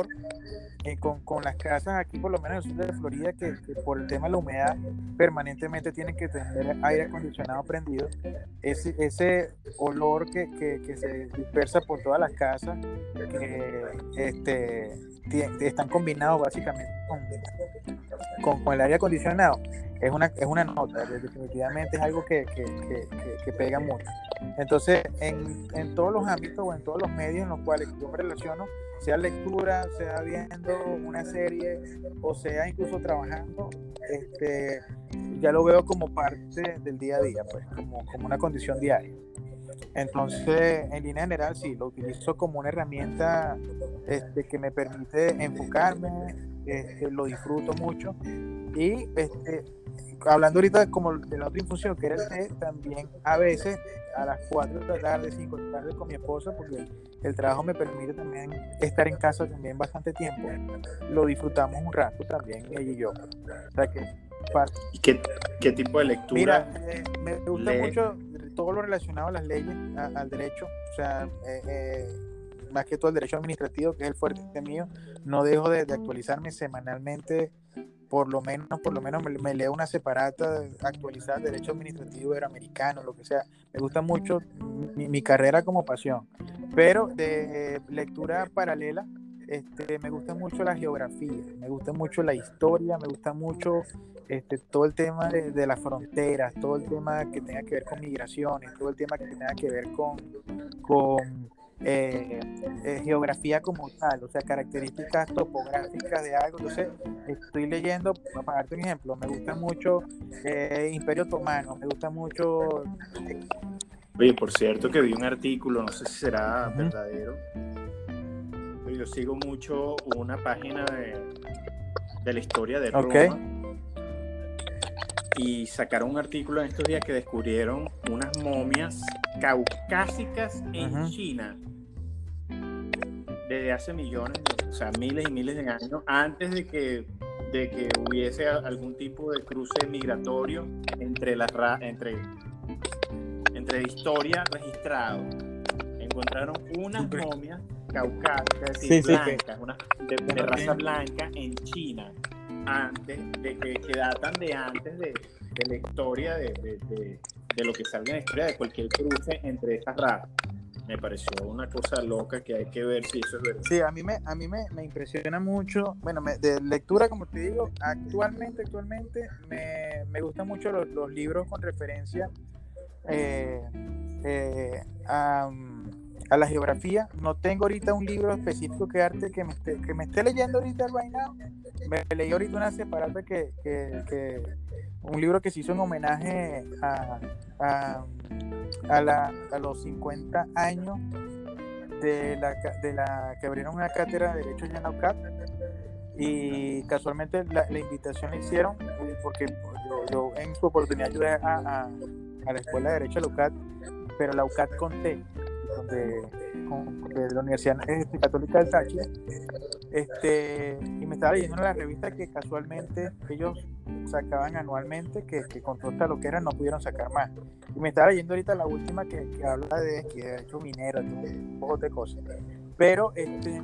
eh, con, con, las casas aquí, por lo menos en el sur de Florida, que, por el tema de la humedad permanentemente tienen que tener aire acondicionado prendido, ese, ese olor que, que, que se dispersa por todas las casas, que este, están combinados básicamente con, con, el aire acondicionado, es una, es una nota, definitivamente es algo que, que, que, que pega mucho. Entonces, en, en, todos los ámbitos o en todos los medios en los cuales yo me relaciono, sea lectura, sea viendo una serie o sea incluso trabajando, este, ya lo veo como parte del día a día, pues, como, como una condición diaria. Entonces, en línea general, sí, lo utilizo como una herramienta este, que me permite enfocarme, este, lo disfruto mucho y este, hablando ahorita como de la otra infusión que era el té, también a veces a las 4 de la tarde, 5 de la tarde con mi esposa, porque el trabajo me permite también estar en casa también bastante tiempo, lo disfrutamos un rato también, ella y yo. O sea que, ¿Y qué, qué, tipo de lectura? Mira, eh, me gusta mucho todo lo relacionado a las leyes, al derecho, o sea, eh, eh, más que todo el derecho administrativo, que es el fuerte mío, no dejo de, de actualizarme semanalmente por lo menos, por lo menos me, leo una separata actualizada de derecho administrativo iberoamericano, lo que sea. Me gusta mucho mi, carrera como pasión, pero de lectura paralela, este, me gusta mucho la geografía, me gusta mucho la historia, me gusta mucho este, todo el tema de, las fronteras, todo el tema que tenga que ver con migraciones, todo el tema que tenga que ver con eh, eh, geografía como tal, o sea, características topográficas de algo. Entonces, estoy leyendo, para darte un ejemplo, me gusta mucho eh, Imperio Otomano, me gusta mucho... Oye, por cierto que vi un artículo, no sé si será verdadero, pero yo sigo mucho una página de, de la historia de Roma. Y sacaron un artículo en estos días que descubrieron unas momias caucásicas en China desde hace millones, o sea, miles y miles de años, antes de que, de que hubiese algún tipo de cruce migratorio entre las entre, entre historia registrado. Encontraron unas momias caucásicas, blancas, de, raza blanca en China, antes de que, que datan de antes de, de la historia de, de, lo que salga en la historia de cualquier cruce entre estas razas me pareció una cosa loca que hay que ver si eso es verdad. Sí, a mí me, a mí me, me impresiona mucho, bueno, de lectura, como te digo, actualmente, actualmente me, me gustan mucho los, los, libros con referencia eh, eh, a, a, la geografía. No tengo ahorita un libro específico que arte que me esté, que me esté leyendo ahorita right now. Me leí ahorita una separada que, que, un libro que se hizo en homenaje a, a, la, a los 50 años de la, de la que abrieron una cátedra de Derecho en UCAT y casualmente la, invitación la hicieron porque yo, en su oportunidad ayudé a, a, la Escuela de Derecho de la UCAT, pero la UCAT Conté, donde, de la Universidad Católica del Táchira, este, y me estaba leyendo la revista que casualmente ellos sacaban anualmente, que, que con todo lo que era no pudieron sacar más. Y me estaba leyendo ahorita la última que, que habla de que ha hecho minero, un poco de cosas. Pero este,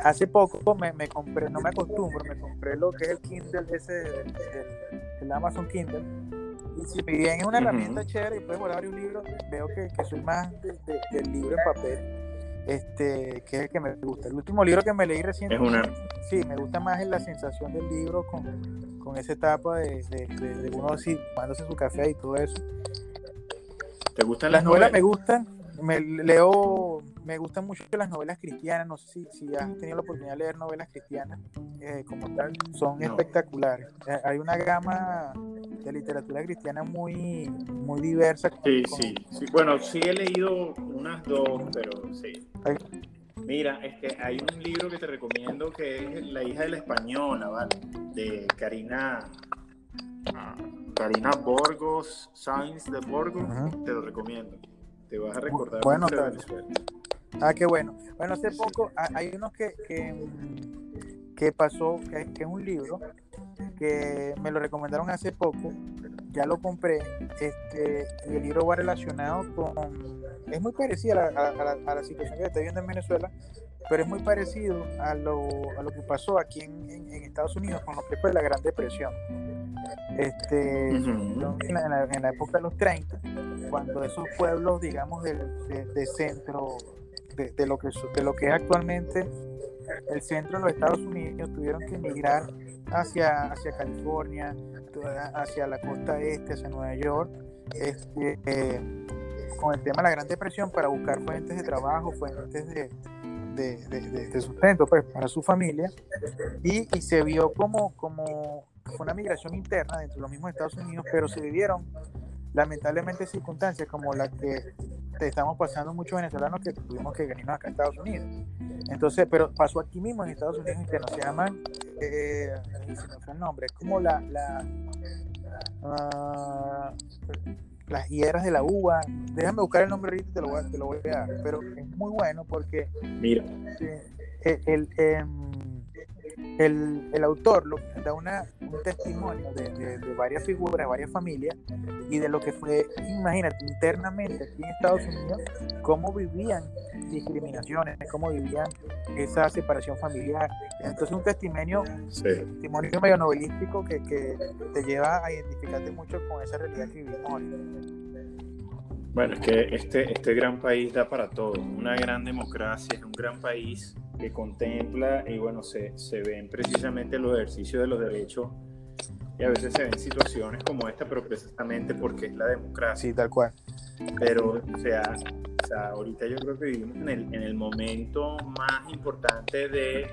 hace poco me, me, compré, no me acostumbro, me compré lo que es el Kindle, ese, el Amazon Kindle. Y si bien es una herramienta chévere y puedes volar un libro, veo que, que soy más del libro en papel este, que es el que me gusta. El último libro que me leí recientemente, sí, me gusta más la sensación del libro con, con esa etapa de, de, uno así, tomándose su café y todo eso. ¿Te gustan las, novelas? Me gustan, me leo, me gustan mucho las novelas cristianas, no sé si, si has tenido la oportunidad de leer novelas cristianas eh, como tal, son espectaculares. Eh, hay una gama de literatura cristiana muy, muy diversa. Sí, sí, sí, bueno, sí he leído unas dos, pero sí. Mira, este, hay un libro que te recomiendo que es La hija de la española, ¿vale? De Karina, Karina Borgos, Sainz de Borgos, te lo recomiendo. Te vas a recordar bueno, Ah, qué bueno. Bueno, hace poco hay unos que, que, pasó, que, que es un libro que me lo recomendaron hace poco, ya lo compré, este, y el libro va relacionado con, es muy parecido a la, a, la, situación que está viviendo en Venezuela, pero es muy parecido a lo, a lo que pasó aquí en, en, Estados Unidos con lo que fue la Gran Depresión. Este, en, la, época de los 30, cuando esos pueblos, digamos, del de, centro, de, de, lo que, de lo que es actualmente el centro de los Estados Unidos, tuvieron que emigrar hacia, hacia California, hacia la costa este, hacia Nueva York, este, eh, con el tema de la Gran Depresión para buscar fuentes de trabajo, fuentes de, sustento pues, para su familia. Y, y, se vio como, como fue una migración interna dentro de los mismos Estados Unidos, pero se vivieron lamentablemente circunstancias como las que estamos pasando muchos venezolanos que tuvimos que venirnos acá a Estados Unidos. Entonces, pero pasó aquí mismo en Estados Unidos que no se llaman, eh, el nombre, es como la, la uh, las hieras de la uva. Déjame buscar el nombre ahorita y te lo voy, te lo voy a dar. Pero es muy bueno porque Mira. el, el, em, el, el autor lo, da una, un testimonio de, de, varias figuras, varias familias y de lo que fue, imagínate, internamente aquí en Estados Unidos, cómo vivían discriminaciones, cómo vivían esa separación familiar. Entonces un testimonio, testimonio medio novelístico que, que, te lleva a identificarte mucho con esa realidad que vivimos Bueno, es que este, este gran país da para todo, una gran democracia, es un gran país que contempla y bueno, se, se ven precisamente los ejercicios de los derechos y a veces se ven situaciones como esta, pero precisamente porque es la democracia. Sí, tal cual. pero o sea, o sea, ahorita yo creo que vivimos en el, en el momento más importante de,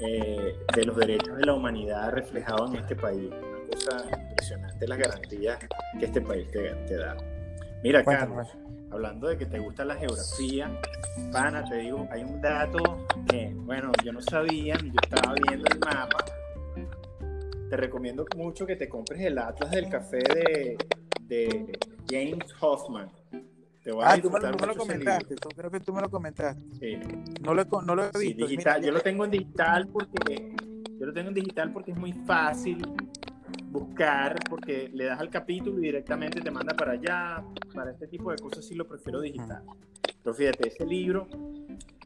eh, de los derechos de la humanidad reflejados en este país. Una cosa impresionante las garantías que este país te, te da. Mira, Carlos, hablando de que te gusta la geografía, pana, te digo, hay un dato que, bueno, yo no sabía, yo estaba viendo el mapa. Te recomiendo mucho que te compres el Atlas del Café de, de James Hoffman. Te voy a ah, tú me, lo comentaste, creo que tú me lo comentaste. Sí. No lo, no lo he visto. digital, yo lo tengo en digital porque yo lo tengo en digital porque es muy fácil buscar porque le das al capítulo y directamente te manda para allá. Para este tipo de cosas sí lo prefiero digital. Pero fíjate, ese libro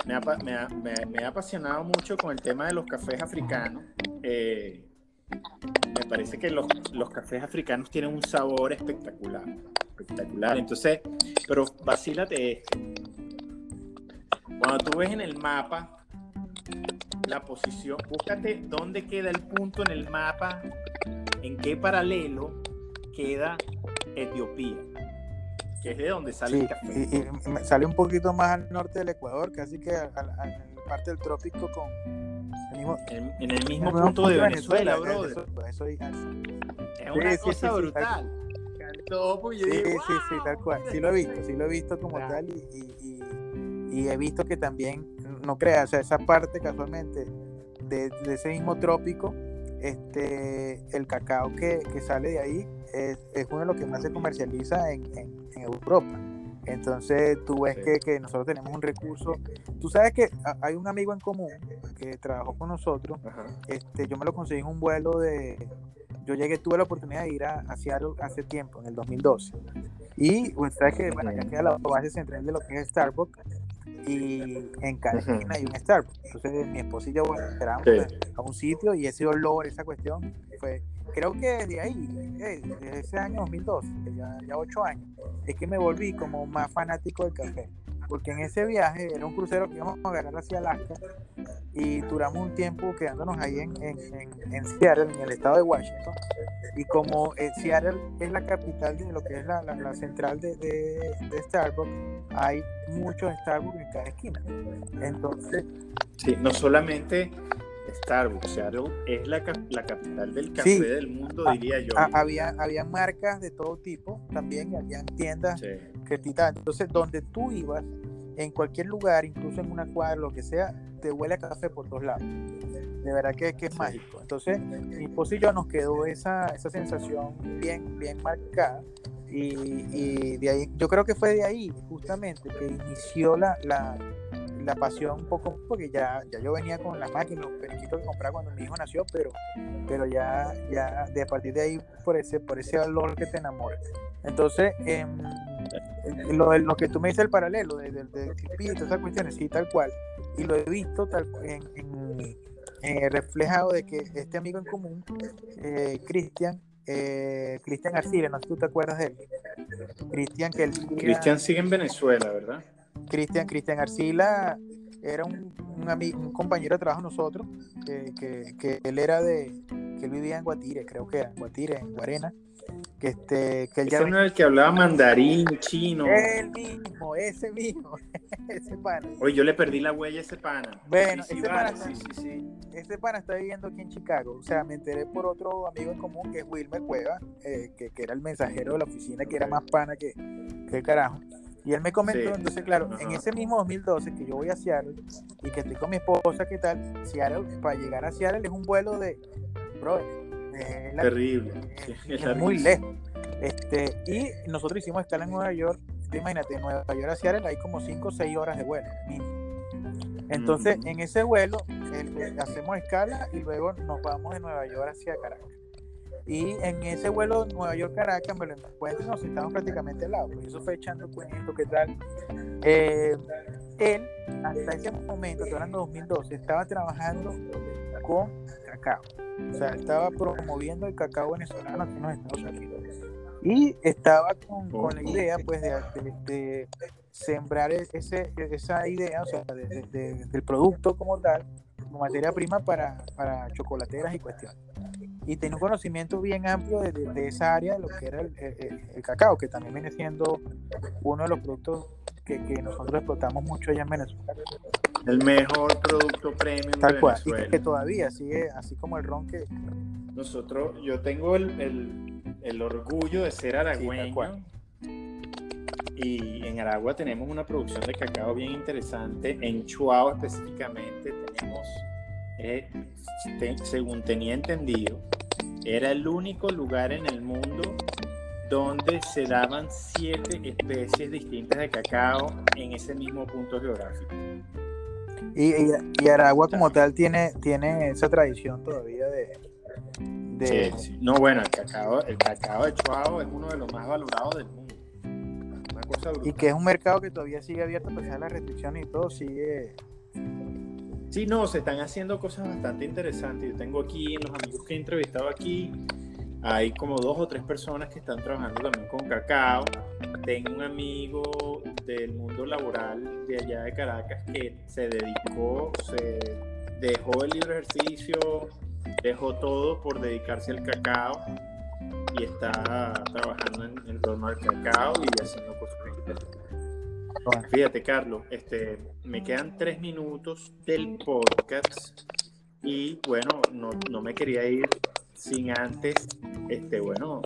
me ha, me ha, me ha apasionado mucho con el tema de los cafés africanos. Eh, me parece que los, los, cafés africanos tienen un sabor espectacular. Espectacular. Entonces, pero vacílate esto. Cuando tú ves en el mapa la posición, búscate dónde queda el punto en el mapa, en qué paralelo queda Etiopía, que es de donde sale el café. Y, sale un poquito más al norte del Ecuador, casi que a, la parte del trópico con en, el mismo punto de Venezuela, brother. Eso, es una cosa brutal. Sí, sí, sí, tal cual. Sí lo he visto, sí lo he visto como tal y, y, he visto que también, no creas, o sea, esa parte casualmente de, ese mismo trópico, este, el cacao que, que sale de ahí es, es, uno de los que más se comercializa en, en, en Europa. Entonces tú ves que, que, nosotros tenemos un recurso. Tú sabes que hay un amigo en común que trabajó con nosotros. Este, yo me lo conseguí en un vuelo de. Yo llegué, tuve la oportunidad de ir a, Seattle hace tiempo, en el 2012. Y pues, sabes que, bueno, acá queda la base central de lo que es Starbucks. Y en esquina hay un Starbucks. Entonces mi esposa y yo bueno, esperamos a un sitio y ese olor, esa cuestión, fue creo que desde ahí, eh, desde ese año 2012, ya, ya ocho años, es que me volví como más fanático del café. Porque en ese viaje era un crucero que íbamos a agarrar hacia Alaska y duramos un tiempo quedándonos ahí en, en, en, Seattle, en el estado de Washington. Y como eh, Seattle es la capital de lo que es la, la, central de, de, de Starbucks, hay muchos Starbucks en cada esquina. Entonces. Sí, no solamente Starbucks, Seattle es la, la capital del café del mundo, ah, diría yo. Ah, había, había marcas de todo tipo también, había tiendas que Entonces, donde tú ibas, en cualquier lugar, incluso en una cuadra, lo que sea, te huele a café por todos lados. De verdad que, que es mágico. Entonces, mi esposo y yo nos quedó esa, esa sensación bien, bien marcada. Y, y, de ahí, yo creo que fue de ahí justamente que inició la, la la pasión un poco, porque ya, ya yo venía con las máquinas, los periquitos que compraba cuando mi hijo nació, pero, pero ya, ya de a partir de ahí, por ese, por ese valor que te enamora. Entonces, eh, lo, lo, que tú me dices el paralelo de, de, de esas cuestiones, sí, tal cual, y lo he visto tal, en, en eh, reflejado de que este amigo en común, eh, Cristian, eh, Cristian Arcila, no sé si tú te acuerdas de él. Cristian, que él. Cristian sigue en Venezuela, ¿verdad? Cristian, Cristian Arcila era un, un, amigo, un compañero de trabajo nosotros, que, que, que, él era de, que él vivía en Guatire, creo que era, en Guatire, en Guarena, que este, que él ya... Ese no el que hablaba mandarín, chino. El mismo, ese mismo, ese pana. Oye, yo le perdí la huella a ese pana. Bueno, ese, pana sí, sí, sí. ese pana está viviendo aquí en Chicago, o sea, me enteré por otro amigo en común, que es Wilmer Cueva, eh, que, que, era el mensajero de la oficina, que era más pana que, que carajo. Y él me comentó, entonces, claro, en ese mismo 2012 que yo voy a Seattle y que estoy con mi esposa, ¿qué tal? Seattle, para llegar a Seattle es un vuelo de, bro, terrible, es, muy lejos. Este, y nosotros hicimos escala en Nueva York, imagínate, en Nueva York a Seattle hay como 5 o 6 horas de vuelo, Entonces, en ese vuelo hacemos escala y luego nos vamos de Nueva York hacia Caracas. Y en ese vuelo Nueva York-Caracas me lo encuentro, nos estamos prácticamente al lado. Pues eso fue echando cuento, ¿qué tal? Eh, él, hasta ese momento, estoy hablando de 2012, estaba trabajando con cacao. O sea, estaba promoviendo el cacao venezolano aquí en los Estados Unidos. Y estaba con, con la idea, pues, de, de, sembrar ese, esa idea, o sea, del producto como tal, como materia prima para, para chocolateras y cuestiones. y tiene un conocimiento bien amplio de, esa área de lo que era el, cacao, que también viene siendo uno de los productos que, nosotros explotamos mucho allá en Venezuela. El mejor producto premium Tal de cual, Venezuela. y que todavía sigue así como el ron que... Nosotros, yo tengo el, el, orgullo de ser aragüeño. Y en Aragua tenemos una producción de cacao bien interesante. En Chuao específicamente tenemos, eh, según tenía entendido, era el único lugar en el mundo donde se daban siete especies distintas de cacao en ese mismo punto geográfico. Y, y, Aragua como tal tiene, tiene esa tradición todavía de... de... No, bueno, el cacao, el cacao de Chuao es uno de los más valorados del mundo. Una cosa y que es un mercado que todavía sigue abierto a pesar de las restricciones y todo, sigue Sí, no, se están haciendo cosas bastante interesantes. Yo tengo aquí, en los amigos que he entrevistado aquí, hay como dos o tres personas que están trabajando también con cacao. Tengo un amigo del mundo laboral de allá de Caracas que se dedicó, se dejó el libre ejercicio, dejó todo por dedicarse al cacao y está trabajando en, en torno al cacao y haciendo cosas. Fíjate, Carlos, este, me quedan tres minutos del podcast y bueno, no, me quería ir sin antes, este, bueno,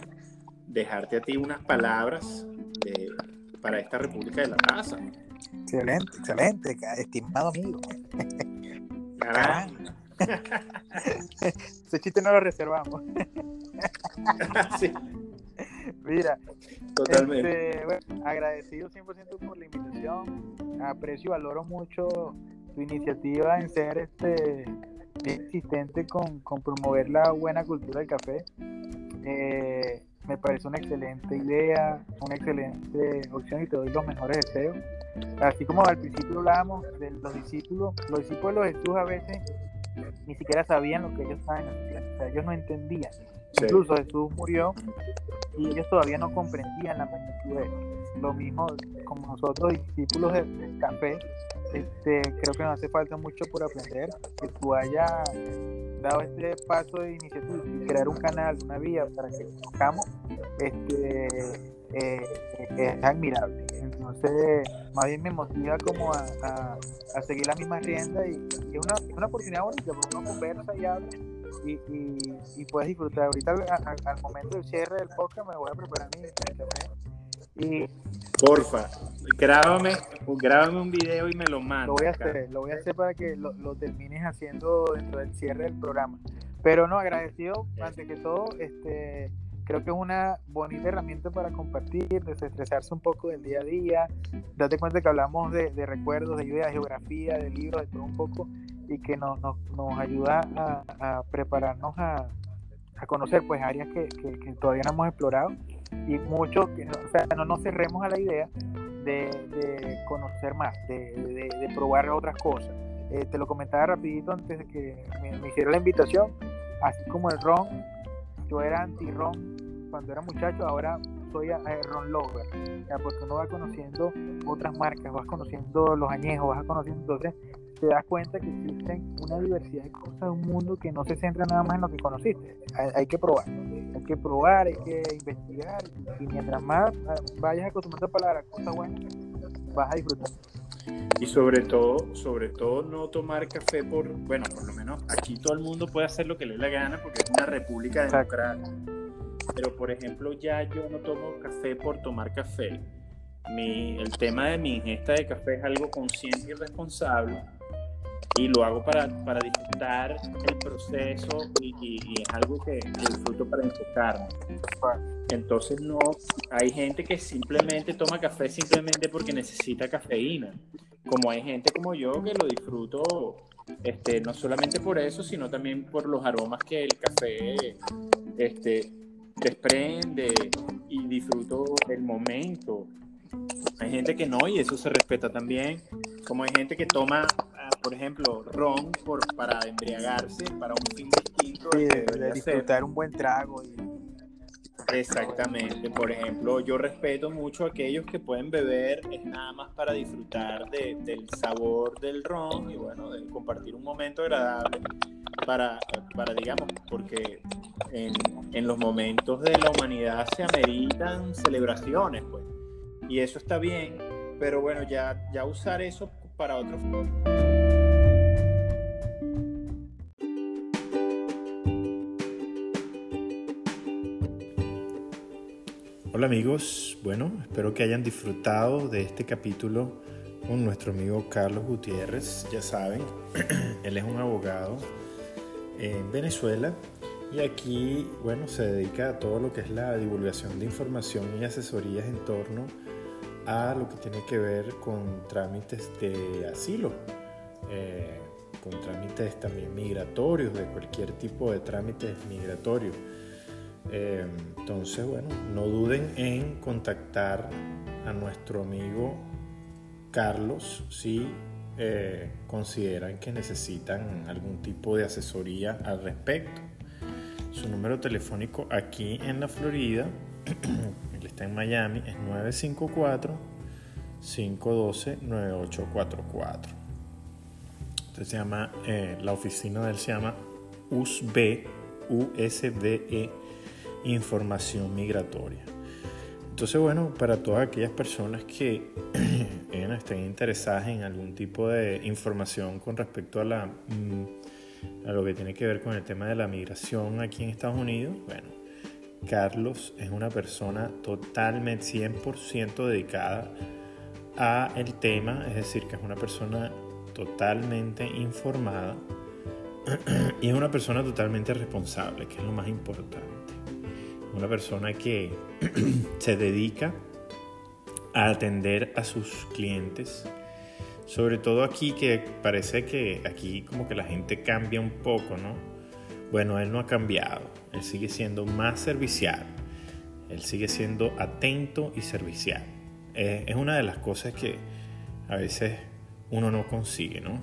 dejarte a ti unas palabras para esta República de la Taza. Excelente, excelente, estimado amigo. Ese chiste no lo reservamos. sí. Mira, Totalmente. Este, agradecido 100% por la invitación. Aprecio y valoro mucho tu iniciativa en ser este insistente con, promover la buena cultura del café. Eh, me parece una excelente idea, una excelente opción y te doy los mejores deseos. Así como al principio hablábamos de los discípulos, los discípulos de Jesús a veces ni siquiera sabían lo que ellos haciendo, o sea, ellos no entendían. Incluso Jesús murió y ellos todavía no comprendían la magnitud de eso. Lo mismo como nosotros, discípulos del café, este, creo que nos hace falta mucho por aprender, que tú hayas dado este paso de iniciativa y crear un canal, una vía para que conozcamos, este, eh, es admirable. Entonces, más bien me motiva como a, a, seguir la misma rienda y, es una, una oportunidad bonita, porque uno conversa y habla y, y, puedes disfrutar. Ahorita al, momento del cierre del podcast me voy a preparar mi café. Y, Porfa, grábame, grábame un video y me lo mando. Lo voy a hacer, lo voy a hacer para que lo, lo, termines haciendo dentro del cierre del programa. Pero no, agradecido, antes que todo, este creo que es una bonita herramienta para compartir, desestresarse un poco del día a día, date cuenta que hablamos de, de recuerdos, de ideas, de geografía, de libros, de todo un poco, y que nos, nos, nos ayuda a, prepararnos a, a, conocer pues áreas que, que, todavía no hemos explorado y mucho que no, o sea, no nos cerremos a la idea de, de conocer más, de, de, probar otras cosas. Eh, te lo comentaba rapidito antes de que me, me hiciera la invitación, así como el ron, yo era anti-ron cuando era muchacho, ahora soy a, ron lover, porque uno va conociendo otras marcas, vas conociendo los añejos, vas conociendo, entonces te das cuenta que existen una diversidad de cosas, un mundo que no se centra nada más en lo que conociste. Hay, que probar, hay que probar, hay que investigar y mientras más ah, vayas acostumbrando a palabras, cosas buenas, vas a disfrutar. Y sobre todo, sobre todo no tomar café por, bueno, por lo menos aquí todo el mundo puede hacer lo que le dé la gana porque es una república democrática. Pero por ejemplo, ya yo no tomo café por tomar café. Mi, el tema de mi ingesta de café es algo consciente y responsable y lo hago para, para disfrutar el proceso y, es algo que, disfruto para enfocarme. Entonces no, hay gente que simplemente toma café simplemente porque necesita cafeína, como hay gente como yo que lo disfruto este, no solamente por eso, sino también por los aromas que el café este, desprende y disfruto el momento. Hay gente que no y eso se respeta también, como hay gente que toma por ejemplo, ron por, para embriagarse, para un fin distinto. de, disfrutar un buen trago. Exactamente, por ejemplo, yo respeto mucho a aquellos que pueden beber es nada más para disfrutar del sabor del ron y bueno, de compartir un momento agradable. para, para digamos, porque en, en, los momentos de la humanidad se ameritan celebraciones, pues. Y eso está bien, pero bueno, ya, ya usar eso para otros. Hola amigos, bueno, espero que hayan disfrutado de este capítulo con nuestro amigo Carlos Gutiérrez. Ya saben, él es un abogado en Venezuela y aquí, bueno, se dedica a todo lo que es la divulgación de información y asesorías en torno a lo que tiene que ver con trámites de asilo, eh, con trámites también migratorios, de cualquier tipo de trámites migratorios. Eh, entonces, bueno, no duden en contactar a nuestro amigo Carlos si eh, consideran que necesitan algún tipo de asesoría al respecto. Su número telefónico aquí en la Florida, él está en Miami, es 954-512-9844. Entonces se llama, eh, la oficina de él se llama USB, USBE información migratoria. Entonces, bueno, para todas aquellas personas que estén interesadas en algún tipo de información con respecto a, mm, a lo que tiene que ver con el tema de la migración aquí en Estados Unidos, bueno, Carlos es una persona totalmente 100% dedicada a el tema, es decir, que es una persona totalmente informada y es una persona totalmente responsable, que es lo más importante una persona que se dedica a atender a sus clientes. Sobre todo aquí que parece que aquí como que la gente cambia un poco, ¿no? Bueno, él no ha cambiado, él sigue siendo más servicial, él sigue siendo atento y servicial. es una de las cosas que a veces uno no consigue, ¿no?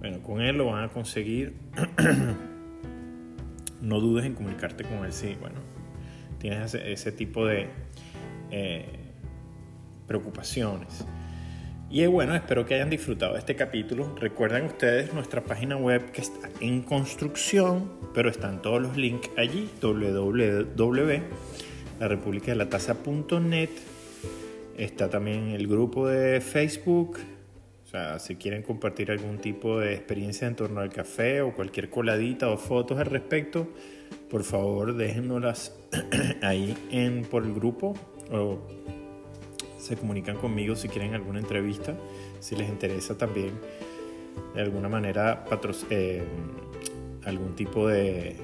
Bueno, con él lo van a conseguir. no dudes en comunicarte con él, sí, bueno, tienes ese, tipo de eh, preocupaciones. Y bueno, espero que hayan disfrutado de este capítulo. Recuerden ustedes nuestra página web que está en construcción, pero están todos los links allí, www.larepublicadelataza.net. Está también el grupo de Facebook. O sea, si quieren compartir algún tipo de experiencia en torno al café o cualquier coladita o fotos al respecto, por favor déjennoslas ahí en, por el grupo o se comunican conmigo si quieren alguna entrevista, si les interesa también de alguna manera eh, algún tipo de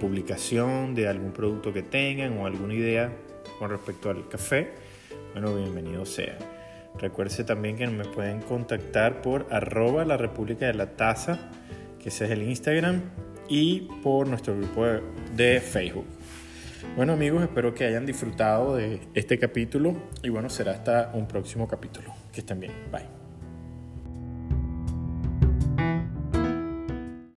publicación de algún producto que tengan o alguna idea con respecto al café, bueno, bienvenido sea. Recuerde también que me pueden contactar por arroba la República de la Taza, que ese es el Instagram, y por nuestro grupo de Facebook. Bueno amigos, espero que hayan disfrutado de este capítulo y bueno, será hasta un próximo capítulo. Que estén bien. Bye.